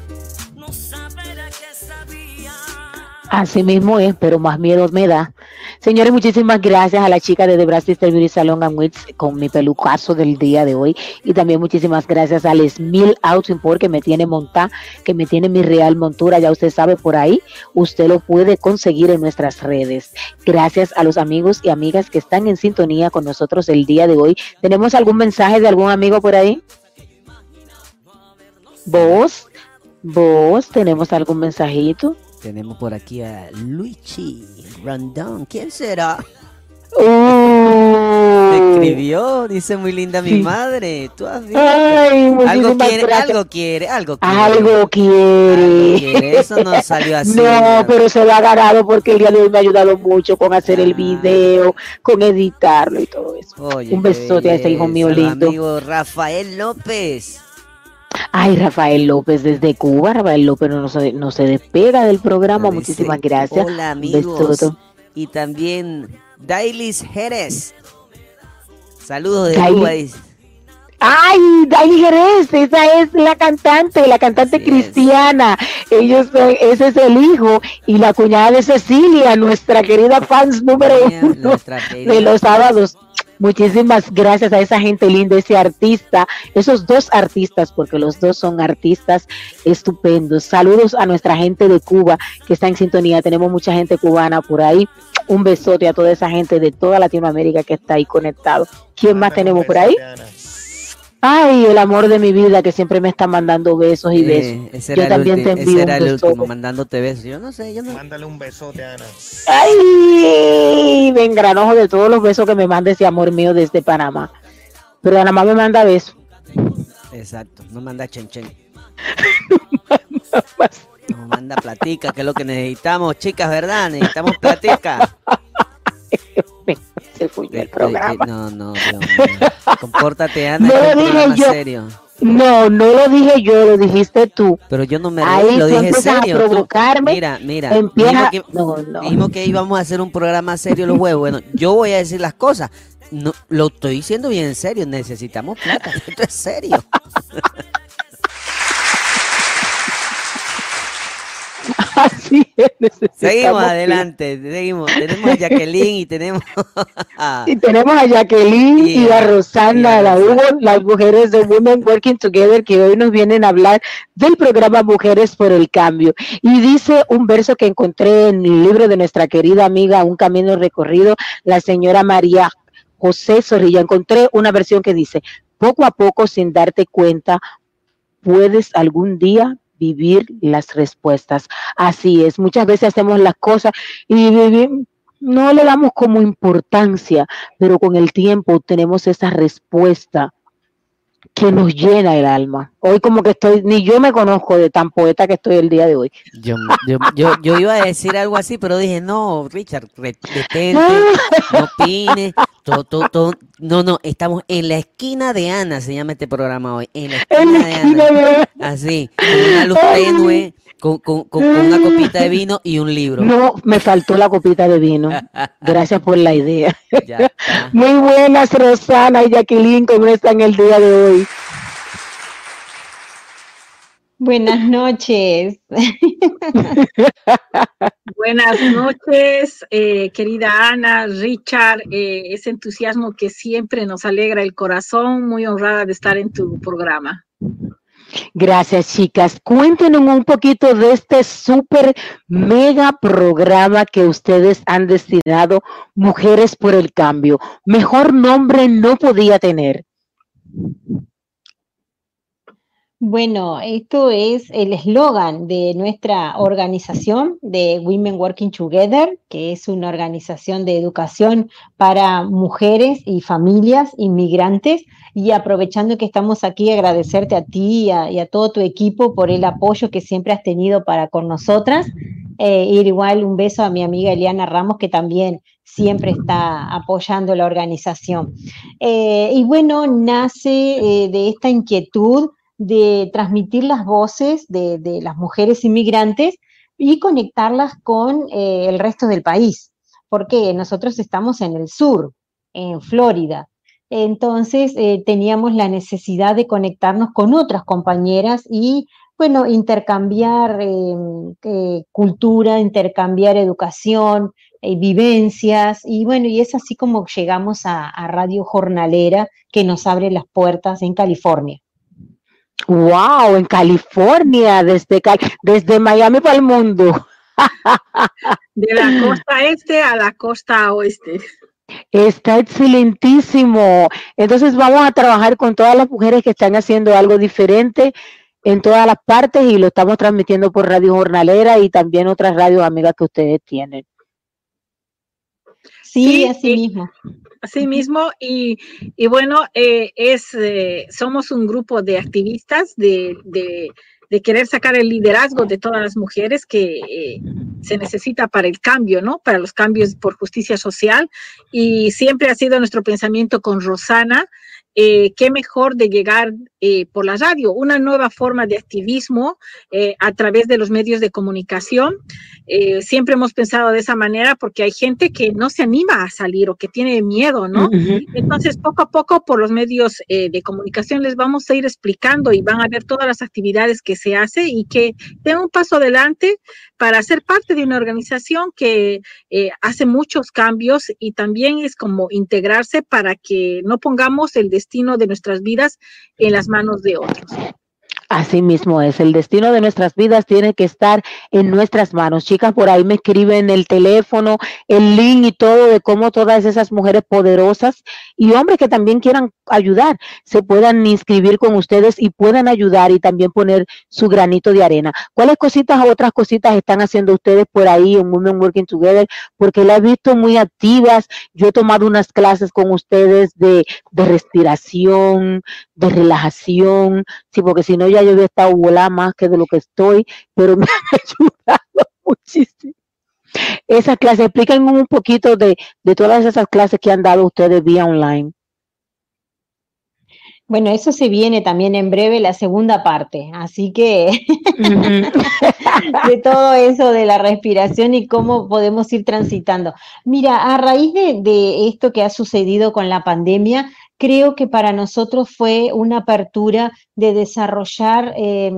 Así mismo es, pero más miedo me da. Señores, muchísimas gracias a la chica de The Brass Sister Beauty Salon and Wigs con mi pelucazo del día de hoy. Y también muchísimas gracias al Smil Auto Import que me tiene montada, que me tiene mi real montura. Ya usted sabe por ahí, usted lo puede conseguir en nuestras redes. Gracias a los amigos y amigas que están en sintonía con nosotros el día de hoy. ¿Tenemos algún mensaje de algún amigo por ahí? ¿Vos? ¿Vos? ¿Tenemos algún mensajito? Tenemos por aquí a Luigi Rondón. ¿Quién será? Me escribió, dice muy linda mi madre. ¿Tú has visto? Ay, Algo quiere, algo quiere, algo quiere. Algo Algo quiere. Eso no salió así. No, pero se lo ha ganado porque el día de hoy me ha ayudado mucho con hacer el Ah. video, con editarlo y todo eso. Oye, Un besote a ese hijo mío lindo. Amigo Rafael López. Ay, Rafael López desde Cuba. Rafael López no se, no se despega del programa. Muchísimas gracias. Hola amigos. Y también Dailis Jerez. Saludos de. Cuba. Ay, Dani Jerez, esa es la cantante, la cantante Así es. cristiana. Ellos son, ese es el hijo y la cuñada de Cecilia, nuestra querida fans número Mía, uno de los sábados. Muchísimas gracias a esa gente linda, ese artista, esos dos artistas, porque los dos son artistas estupendos. Saludos a nuestra gente de Cuba que está en sintonía. Tenemos mucha gente cubana por ahí. Un besote a toda esa gente de toda Latinoamérica que está ahí conectado. ¿Quién más tenemos por ahí? besote, Ana. Ay, el amor de mi vida que siempre me está mandando besos y besos. Eh, ese Yo era el también ulti- te ese envío era un el último, besote. mandándote besos. Yo no sé, yo no. Mándale un besote, Ana. Ay, me engranojo de todos los besos que me manda ese amor mío desde Panamá. Pero nada más me manda besos. Exacto, no manda chen chen. Nos manda platica, que es lo que necesitamos, chicas, ¿verdad? Necesitamos platica. Se fue el programa. no, no, Dios mío. Compórtate, Ana, No dije yo. serio. No, no lo dije yo, lo dijiste tú. Pero yo no me Ahí lo dije a serio. tú- provocarme, mira, mira. Empieza. dijimos que, No, no. dijimos que íbamos a hacer un programa serio los jueves. Bueno, yo voy a decir las cosas. No, lo estoy diciendo bien en serio. Necesitamos plata. Esto es serio. Así es, necesitamos Seguimos adelante. Seguimos. Tenemos a Jacqueline y tenemos a, Y tenemos a Jacqueline y, Y a Rosana y a la. Hugo, las mujeres de Women Working Together, que hoy nos vienen a hablar del programa Mujeres por el Cambio. Y dice un verso que encontré en el libro de nuestra querida amiga Un Camino Recorrido, la señora María José Zorrilla. Encontré una versión que dice, poco a poco, sin darte cuenta, puedes algún día vivir las respuestas. Así es, muchas veces hacemos las cosas y vivimos, no le damos como importancia, pero con el tiempo tenemos esa respuesta que nos llena el alma. Hoy como que estoy, ni yo me conozco de tan poeta que estoy el día de hoy. Yo, yo, yo, yo iba a decir algo así, pero dije, no, Richard, detente, no opines. todo, todo, todo- No, no, estamos en la esquina de Ana, se llama este programa hoy. En la En la esquina de esquina Ana. de- Así, con una luz tenue, con, con, con- una copita de vino y un libro. No, me faltó la copita de vino. Gracias por la idea. Ya. Muy buenas, Rosana y Jacqueline, ¿cómo están el día de hoy? Buenas noches. Buenas noches, eh, querida Ana, Richard, eh, ese entusiasmo que siempre nos alegra el corazón, muy honrada de estar en tu programa. Gracias, chicas. Cuéntenos un poquito de este súper mega programa que ustedes han destinado Mujeres por el Cambio. Mejor nombre no podía tener. Bueno, esto es el eslogan de nuestra organización de Women Working Together, que es una organización de educación para mujeres y familias inmigrantes. Y aprovechando que estamos aquí, agradecerte a ti y a, todo tu equipo por el apoyo que siempre has tenido para con nosotras. Eh, ir igual un beso a mi amiga Eliana Ramos, que también siempre está apoyando la organización. Eh, y bueno, nace eh, de esta inquietud de transmitir las voces de, las mujeres inmigrantes y conectarlas con eh, el resto del país, porque nosotros estamos en el sur, en Florida. Entonces eh, teníamos la necesidad de conectarnos con otras compañeras y, bueno, intercambiar eh, cultura, intercambiar educación, vivencias, y bueno, y es así como llegamos a Radio Jornalera, que nos abre las puertas en California. Wow, en California, desde, desde Miami para el mundo. De la costa este a la costa oeste. Está excelentísimo. Entonces vamos a trabajar con todas las mujeres que están haciendo algo diferente en todas las partes y lo estamos transmitiendo por Radio Jornalera y también otras radios amigas que ustedes tienen. Sí, Sí, así y- mismo. Así mismo, y, y bueno, eh, es, eh, somos un grupo de activistas de, de, de querer sacar el liderazgo de todas las mujeres que eh, se necesita para el cambio, ¿no? Para los cambios por justicia social. Y siempre ha sido nuestro pensamiento con Rosana, eh, qué mejor de llegar eh, por la radio, una nueva forma de activismo eh, a través de los medios de comunicación. Eh, siempre hemos pensado de esa manera porque hay gente que no se anima a salir o que tiene miedo, ¿no? Entonces, poco a poco, por los medios de comunicación les vamos a ir explicando y van a ver todas las actividades que se hace y que den un paso adelante para ser parte de una organización que hace muchos cambios y también es como integrarse para que no pongamos el destino de nuestras vidas en las manos de otros. Así mismo es, el destino de nuestras vidas tiene que estar en nuestras manos. Chicas, por ahí me escriben el teléfono, el link y todo de cómo todas esas mujeres poderosas y hombres que también quieran ayudar se puedan inscribir con ustedes y puedan ayudar y también poner su granito de arena. ¿Cuáles cositas, otras cositas están haciendo ustedes por ahí en Women Working Together? Porque las he visto muy activas. Yo he tomado unas clases con ustedes de, de respiración, de relajación. Sí, porque si no ya yo había estado volada más que de lo que estoy, pero me han ayudado muchísimo. Esas clases, explíquenme un poquito de, de todas esas clases que han dado ustedes vía online. Bueno, eso se viene también en breve la segunda parte, así que de todo eso de la respiración y cómo podemos ir transitando. Mira, a raíz de, de, esto que ha sucedido con la pandemia, creo que para nosotros fue una apertura de desarrollar eh,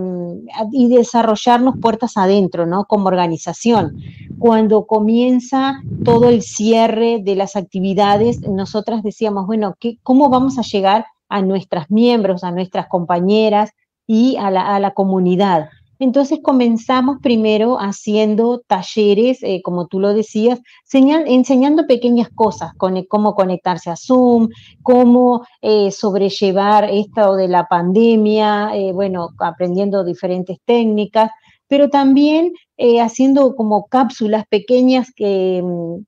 y desarrollarnos puertas adentro, ¿no? Como organización. Cuando comienza todo el cierre de las actividades, nosotras decíamos, bueno, ¿qué, ¿cómo vamos a llegar a nuestras miembros, a nuestras compañeras y a la, a la comunidad? Entonces comenzamos primero haciendo talleres, eh, como tú lo decías, enseñando pequeñas cosas, con, cómo conectarse a Zoom, cómo eh, sobrellevar esto de la pandemia, eh, bueno, aprendiendo diferentes técnicas, pero también haciendo como cápsulas pequeñas,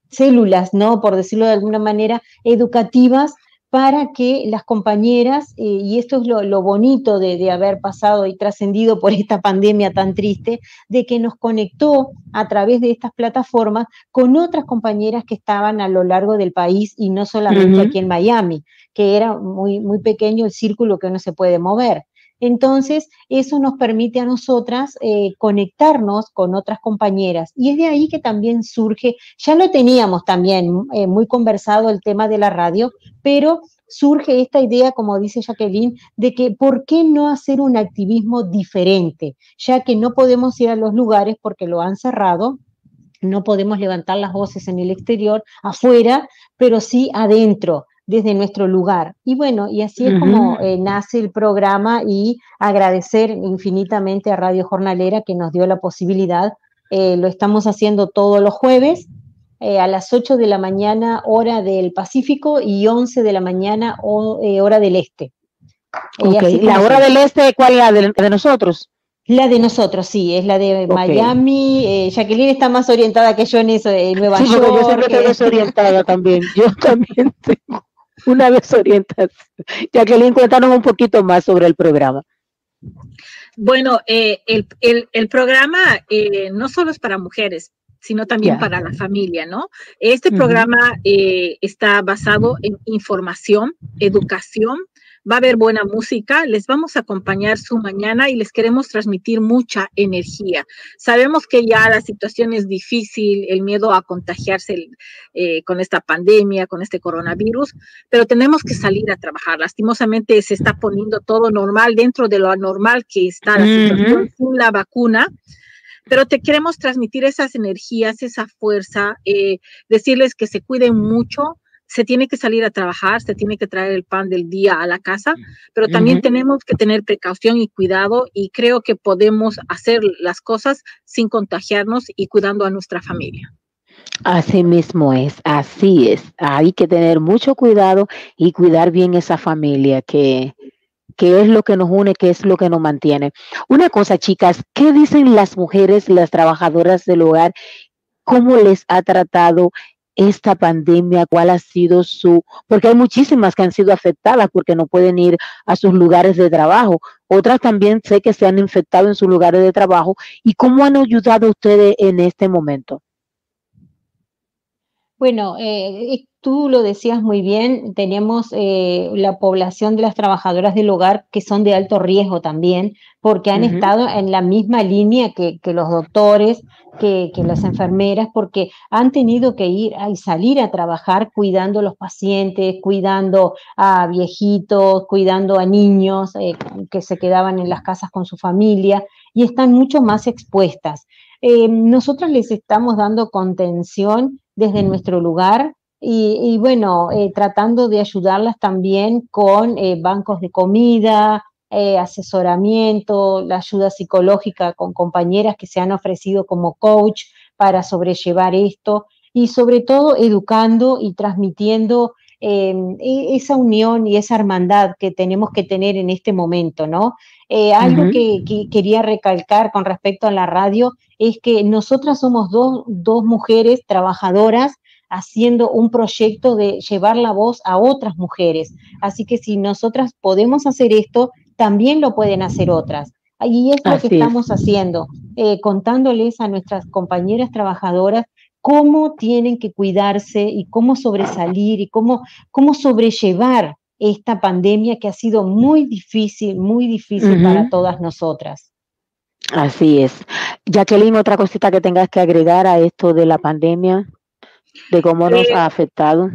células, ¿no? Por decirlo de alguna manera, educativas para que las compañeras, eh, y esto es lo, bonito de, haber pasado y trascendido por esta pandemia tan triste, de que nos conectó a través de estas plataformas con otras compañeras que estaban a lo largo del país y no solamente aquí en Miami, que era muy, muy pequeño el círculo que uno se puede mover. Entonces, eso nos permite a nosotras eh, conectarnos con otras compañeras. Y es de ahí que también surge, ya lo teníamos también eh, muy conversado el tema de la radio, pero surge esta idea, como dice Jacqueline, de que ¿por qué no hacer un activismo diferente? Ya que no podemos ir a los lugares porque lo han cerrado, no podemos levantar las voces en el exterior, afuera, pero sí adentro desde nuestro lugar. Y bueno, y así es como eh, nace el programa y agradecer infinitamente a Radio Jornalera que nos dio la posibilidad. Eh, lo estamos haciendo todos los jueves eh, a las 8 de la mañana hora del Pacífico y 11 de la mañana hora del Este. ¿La hora del Este cuál es la de, nosotros? La de nosotros, sí, es la de Miami. Jacqueline está más orientada que yo en eso, de Nueva York. Yo siempre estoy desorientada también. Yo también tengo una vez orientas. Jacqueline, cuéntanos un poquito más sobre el programa. Bueno, eh, el, programa eh, no solo es para mujeres, sino también para la familia, ¿no? Este programa eh, está basado en información, educación, va a haber buena música, les vamos a acompañar su mañana y les queremos transmitir mucha energía. Sabemos que ya la situación es difícil, el miedo a contagiarse eh, con esta pandemia, con este coronavirus, pero tenemos que salir a trabajar. Lastimosamente se está poniendo todo normal dentro de lo anormal que está la situación sin la vacuna pero te queremos transmitir esas energías, esa fuerza, eh, decirles que se cuiden mucho, se tiene que salir a trabajar, se tiene que traer el pan del día a la casa, pero también tenemos que tener precaución y cuidado y creo que podemos hacer las cosas sin contagiarnos y cuidando a nuestra familia. Así mismo es, así es. Hay que tener mucho cuidado y cuidar bien esa familia que, que es lo que nos une, que es lo que nos mantiene. Una cosa, chicas, ¿qué dicen las mujeres, las trabajadoras del hogar? ¿Cómo les ha tratado esta pandemia, cuál ha sido su, porque hay muchísimas que han sido afectadas porque no pueden ir a sus lugares de trabajo. Otras también sé que se han infectado en sus lugares de trabajo. ¿Y cómo han ayudado ustedes en este momento? Bueno, eh, tú lo decías muy bien, tenemos eh, la población de las trabajadoras del hogar que son de alto riesgo también, porque han estado en la misma línea que, que los doctores, que, que las enfermeras, porque han tenido que ir y salir a trabajar cuidando a los pacientes, cuidando a viejitos, cuidando a niños eh, que se quedaban en las casas con su familia y están mucho más expuestas. Eh, nosotros les estamos dando contención desde nuestro lugar y, y bueno, eh, tratando de ayudarlas también con eh, bancos de comida, eh, asesoramiento, la ayuda psicológica con compañeras que se han ofrecido como coach para sobrellevar esto y sobre todo educando y transmitiendo eh, e- esa unión y esa hermandad que tenemos que tener en este momento, ¿no? Eh, algo Ujú. que, que quería recalcar con respecto a la radio es que nosotras somos dos, dos mujeres trabajadoras haciendo un proyecto de llevar la voz a otras mujeres. Así que si nosotras podemos hacer esto, también lo pueden hacer otras. Y es lo Así que es. estamos haciendo, eh, contándoles a nuestras compañeras trabajadoras cómo tienen que cuidarse y cómo sobresalir y cómo, cómo sobrellevar esta pandemia que ha sido muy difícil, muy difícil para todas nosotras. Así es. Jacqueline, otra cosita que tengas que agregar a esto de la pandemia, de cómo nos Eh, ha afectado.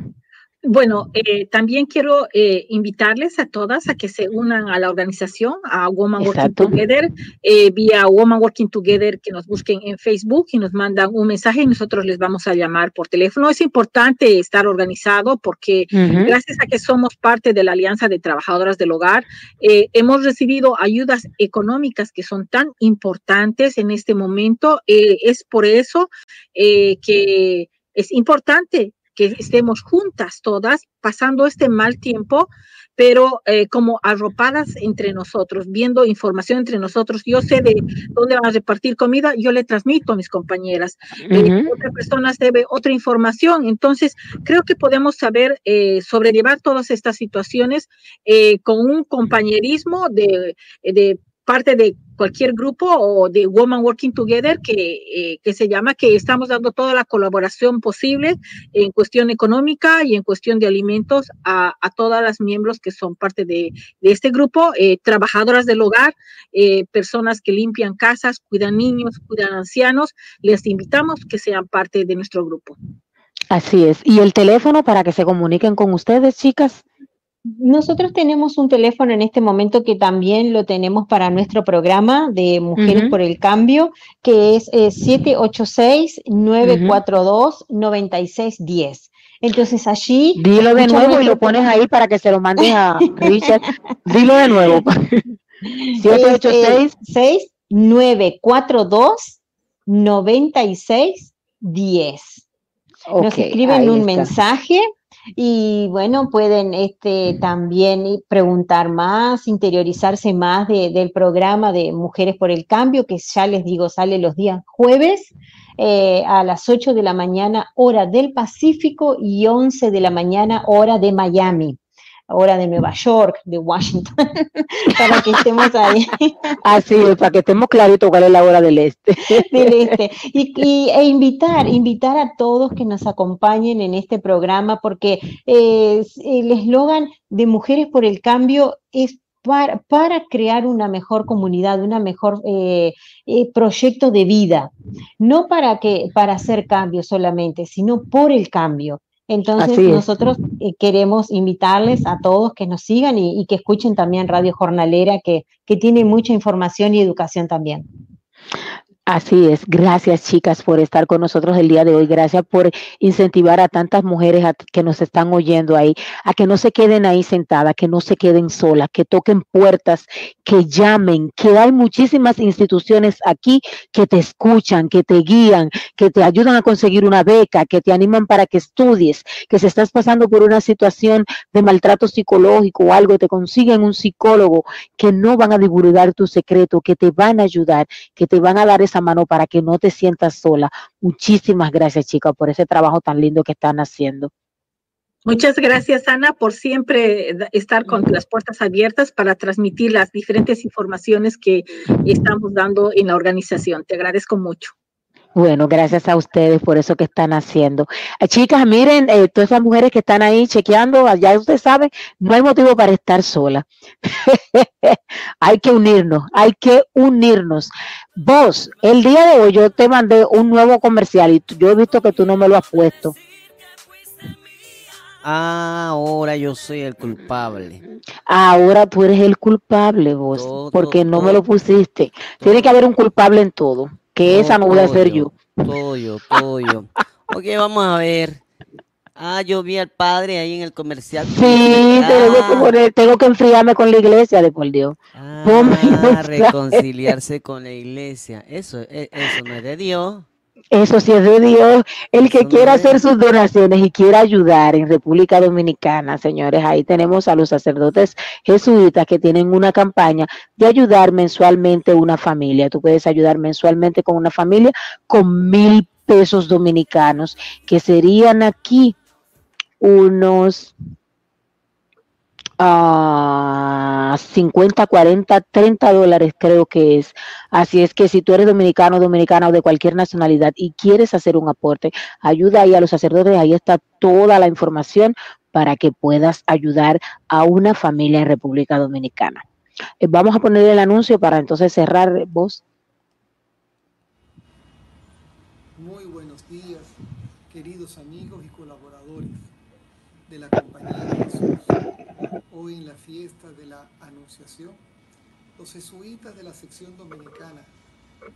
Bueno, eh, también quiero eh, invitarles a todas a que se unan a la organización, a Woman Working. Together, eh, vía Woman Working Together, que nos busquen en Facebook y nos mandan un mensaje y nosotros les vamos a llamar por teléfono. Es importante estar organizado porque gracias a que somos parte de la Alianza de Trabajadoras del Hogar, hemos recibido ayudas económicas que son tan importantes en este momento. Es por eso que es importante que estemos juntas todas, pasando este mal tiempo, pero eh, como arropadas entre nosotros, viendo información entre nosotros. Yo sé de dónde van a repartir comida, yo le transmito a mis compañeras. Eh, Ujú. otra persona debe otra información. Entonces, creo que podemos saber eh, sobrellevar todas estas situaciones eh, con un compañerismo de, de parte de cualquier grupo o de Woman Working Together que, eh, que se llama, que estamos dando toda la colaboración posible en cuestión económica y en cuestión de alimentos a, a todas las miembros que son parte de, de este grupo, eh, trabajadoras del hogar, eh, personas que limpian casas, cuidan niños, cuidan ancianos, les invitamos que sean parte de nuestro grupo. Así es. ¿Y el teléfono para que se comuniquen con ustedes, chicas? Nosotros tenemos un teléfono en este momento que también lo tenemos para nuestro programa de Mujeres por el Cambio, que es eh, 786-942-9610. Entonces allí... Dilo de nuevo y lo pones ahí para que se lo mandes a Richard. Dilo de nuevo. 786. 6 942 96 10. Nos escriben un está. mensaje y bueno, pueden este, también preguntar más, interiorizarse más de- del programa de Mujeres por el Cambio, que ya les digo, sale los días jueves eh, a las 8 de la mañana, hora del Pacífico, y 11 de la mañana, hora de Miami, hora de Nueva York, de Washington, para que estemos ahí. Así es, para que estemos claritos cuál es la hora del este. del este. Y, y- e invitar, invitar a todos que nos acompañen en este programa, porque eh, el eslogan de Mujeres por el Cambio es para, para crear una mejor comunidad, una mejor eh, eh, proyecto de vida, no para que para hacer cambios solamente, sino por el cambio. Entonces nosotros eh, queremos invitarles a todos que nos sigan y, y que escuchen también Radio Jornalera, que, que tiene mucha información y educación también. Así es. Gracias, chicas, por estar con nosotros el día de hoy. Gracias por incentivar a tantas mujeres que nos están oyendo ahí, a que no se queden ahí sentadas, que no se queden solas, que toquen puertas, que llamen, que hay muchísimas instituciones aquí que te escuchan, que te guían, que te ayudan a conseguir una beca, que te animan para que estudies, que si estás pasando por una situación de maltrato psicológico o algo, te consiguen un psicólogo, que no van a divulgar tu secreto, que te van a ayudar, que te van a dar esa mano para que no te sientas sola. Muchísimas gracias, chicas, por ese trabajo tan lindo que están haciendo. Muchas gracias, Ana, por siempre da- estar con las puertas abiertas para transmitir las diferentes informaciones que estamos dando en la organización. Te agradezco mucho. Bueno, gracias a ustedes por eso que están haciendo. Eh, chicas, miren, eh, todas esas mujeres que están ahí chequeando, ya ustedes saben, no hay motivo para estar sola. hay que unirnos, hay que unirnos. Vos, el día de hoy yo te mandé un nuevo comercial y yo he visto que tú no me lo has puesto. Ahora yo soy el culpable. Ahora tú eres el culpable, vos, Todo, porque no me lo pusiste. Tiene que haber un culpable en todo, que esa no voy a ser yo. Todo yo, todo yo. Ok, vamos a ver. Ah, yo vi al padre ahí en el comercial. Sí, tengo que, Ah, poner- tengo que enfriarme con la iglesia, de por Dios. Ah, reconciliarse con la iglesia. Eso, e- eso no es de Dios. Eso sí es de Dios. El que quiera hacer sus donaciones y quiera ayudar en República Dominicana, señores, ahí tenemos a los sacerdotes jesuitas que tienen una campaña de ayudar mensualmente una familia. Tú puedes ayudar mensualmente con una familia con mil pesos dominicanos, que serían aquí unos ah, 50, 40, 30 dólares creo que es. Así es que si tú eres dominicano, dominicana o de cualquier nacionalidad y quieres hacer un aporte, ayuda ahí a los sacerdotes, ahí está toda la información para que puedas ayudar a una familia en República Dominicana. Eh, Vamos a poner el anuncio para entonces cerrar vos. Muy buenos días, queridos amigos y colaboradores de la Compañía de Jesús. Hoy en la fiesta de la Anunciación, los jesuitas de la sección dominicana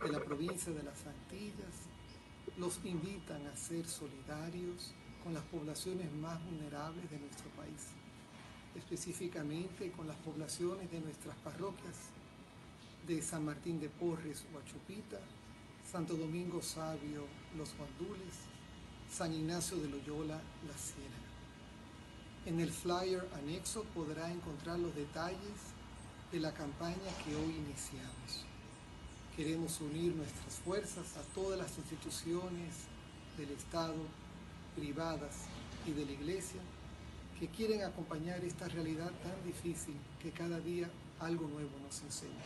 de la provincia de las Antillas los invitan a ser solidarios con las poblaciones más vulnerables de nuestro país, específicamente con las poblaciones de nuestras parroquias de San Martín de Porres, Huachupita, Santo Domingo Sabio, Los Guandules, San Ignacio de Loyola, La Ciénaga. En el flyer anexo podrá encontrar los detalles de la campaña que hoy iniciamos. Queremos unir nuestras fuerzas a todas las instituciones del Estado, privadas y de la Iglesia que quieren acompañar esta realidad tan difícil que cada día algo nuevo nos enseña.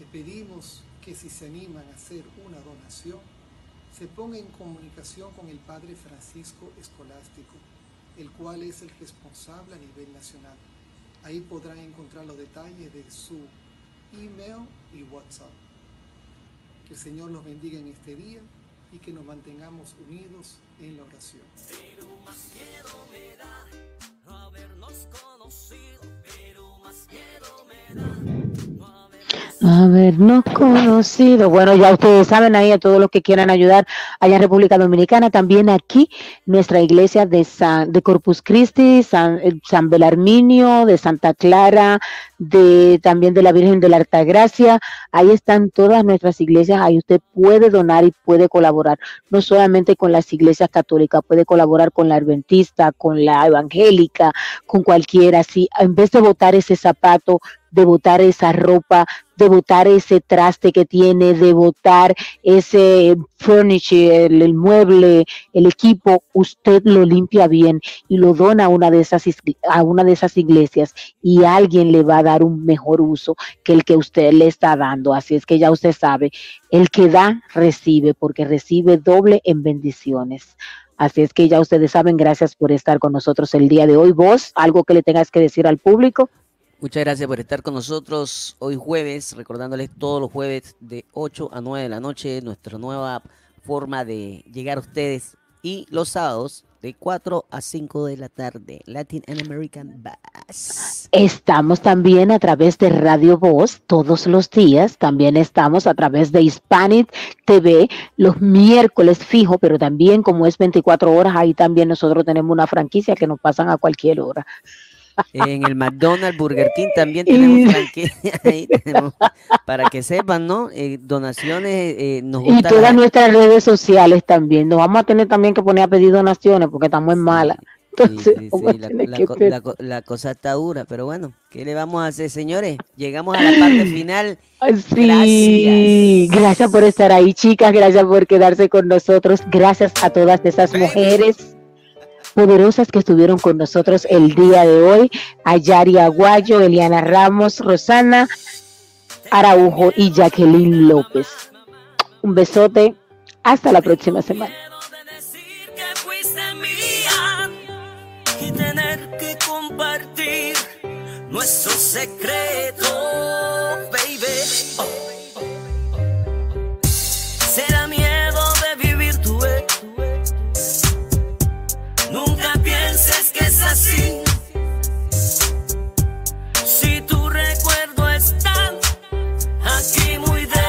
Le pedimos que si se animan a hacer una donación, se ponga en comunicación con el Padre Francisco Escolástico, el cual es el responsable a nivel nacional. Ahí podrán encontrar los detalles de su email y WhatsApp. Que el Señor nos bendiga en este día y que nos mantengamos unidos en la oración. Pero más me da habernos conocido, pero más me da no habernos conocido. Bueno, ya ustedes saben ahí a todos los que quieran ayudar allá en República Dominicana. También aquí nuestra iglesia de San, de Corpus Christi, San, eh, San Belarminio, de Santa Clara, de también de la Virgen de la Altagracia. Ahí están todas nuestras iglesias. Ahí usted puede donar y puede colaborar. No solamente con las iglesias católicas, puede colaborar con la adventista, con la evangélica, con cualquiera. Si en vez de botar ese zapato, de botar esa ropa, de botar ese traste que tiene, de botar ese furniture, el, mueble, el equipo, usted lo limpia bien y lo dona a una de esas a una de esas iglesias y alguien le va a dar un mejor uso que el que usted le está dando. Así es que ya usted sabe, el que da recibe porque recibe doble en bendiciones. Así es que ya ustedes saben, gracias por estar con nosotros el día de hoy. Vos, algo que le tengas que decir al público. Muchas gracias por estar con nosotros hoy jueves, recordándoles todos los jueves de 8 a 9 de la noche, nuestra nueva forma de llegar a ustedes y los sábados de 4 a 5 de la tarde, Latin and American Bass. Estamos también a través de Radio Voz todos los días. También estamos a través de Hispanic TV los miércoles fijo, pero también como es 24 horas, ahí también nosotros tenemos una franquicia que nos pasan a cualquier hora. En el McDonald's, Burger King también tenemos franquicia ahí tenemos, para que sepan, ¿no? Eh, donaciones, eh, nos Y todas la- nuestras redes sociales también. Nos vamos a tener también que poner a pedir donaciones porque estamos en mala. Entonces, sí, sí, la, cosa está dura, pero bueno, ¿qué le vamos a hacer, señores? Llegamos a la parte final. Gracias. gracias por estar ahí, chicas. Gracias por quedarse con nosotros. Gracias a todas esas mujeres poderosas que estuvieron con nosotros el día de hoy. A Yari Aguayo, Eliana Ramos, Rosana Araujo y Jacqueline López. Un besote Hasta la próxima semana. Si tu recuerdo está aquí muy de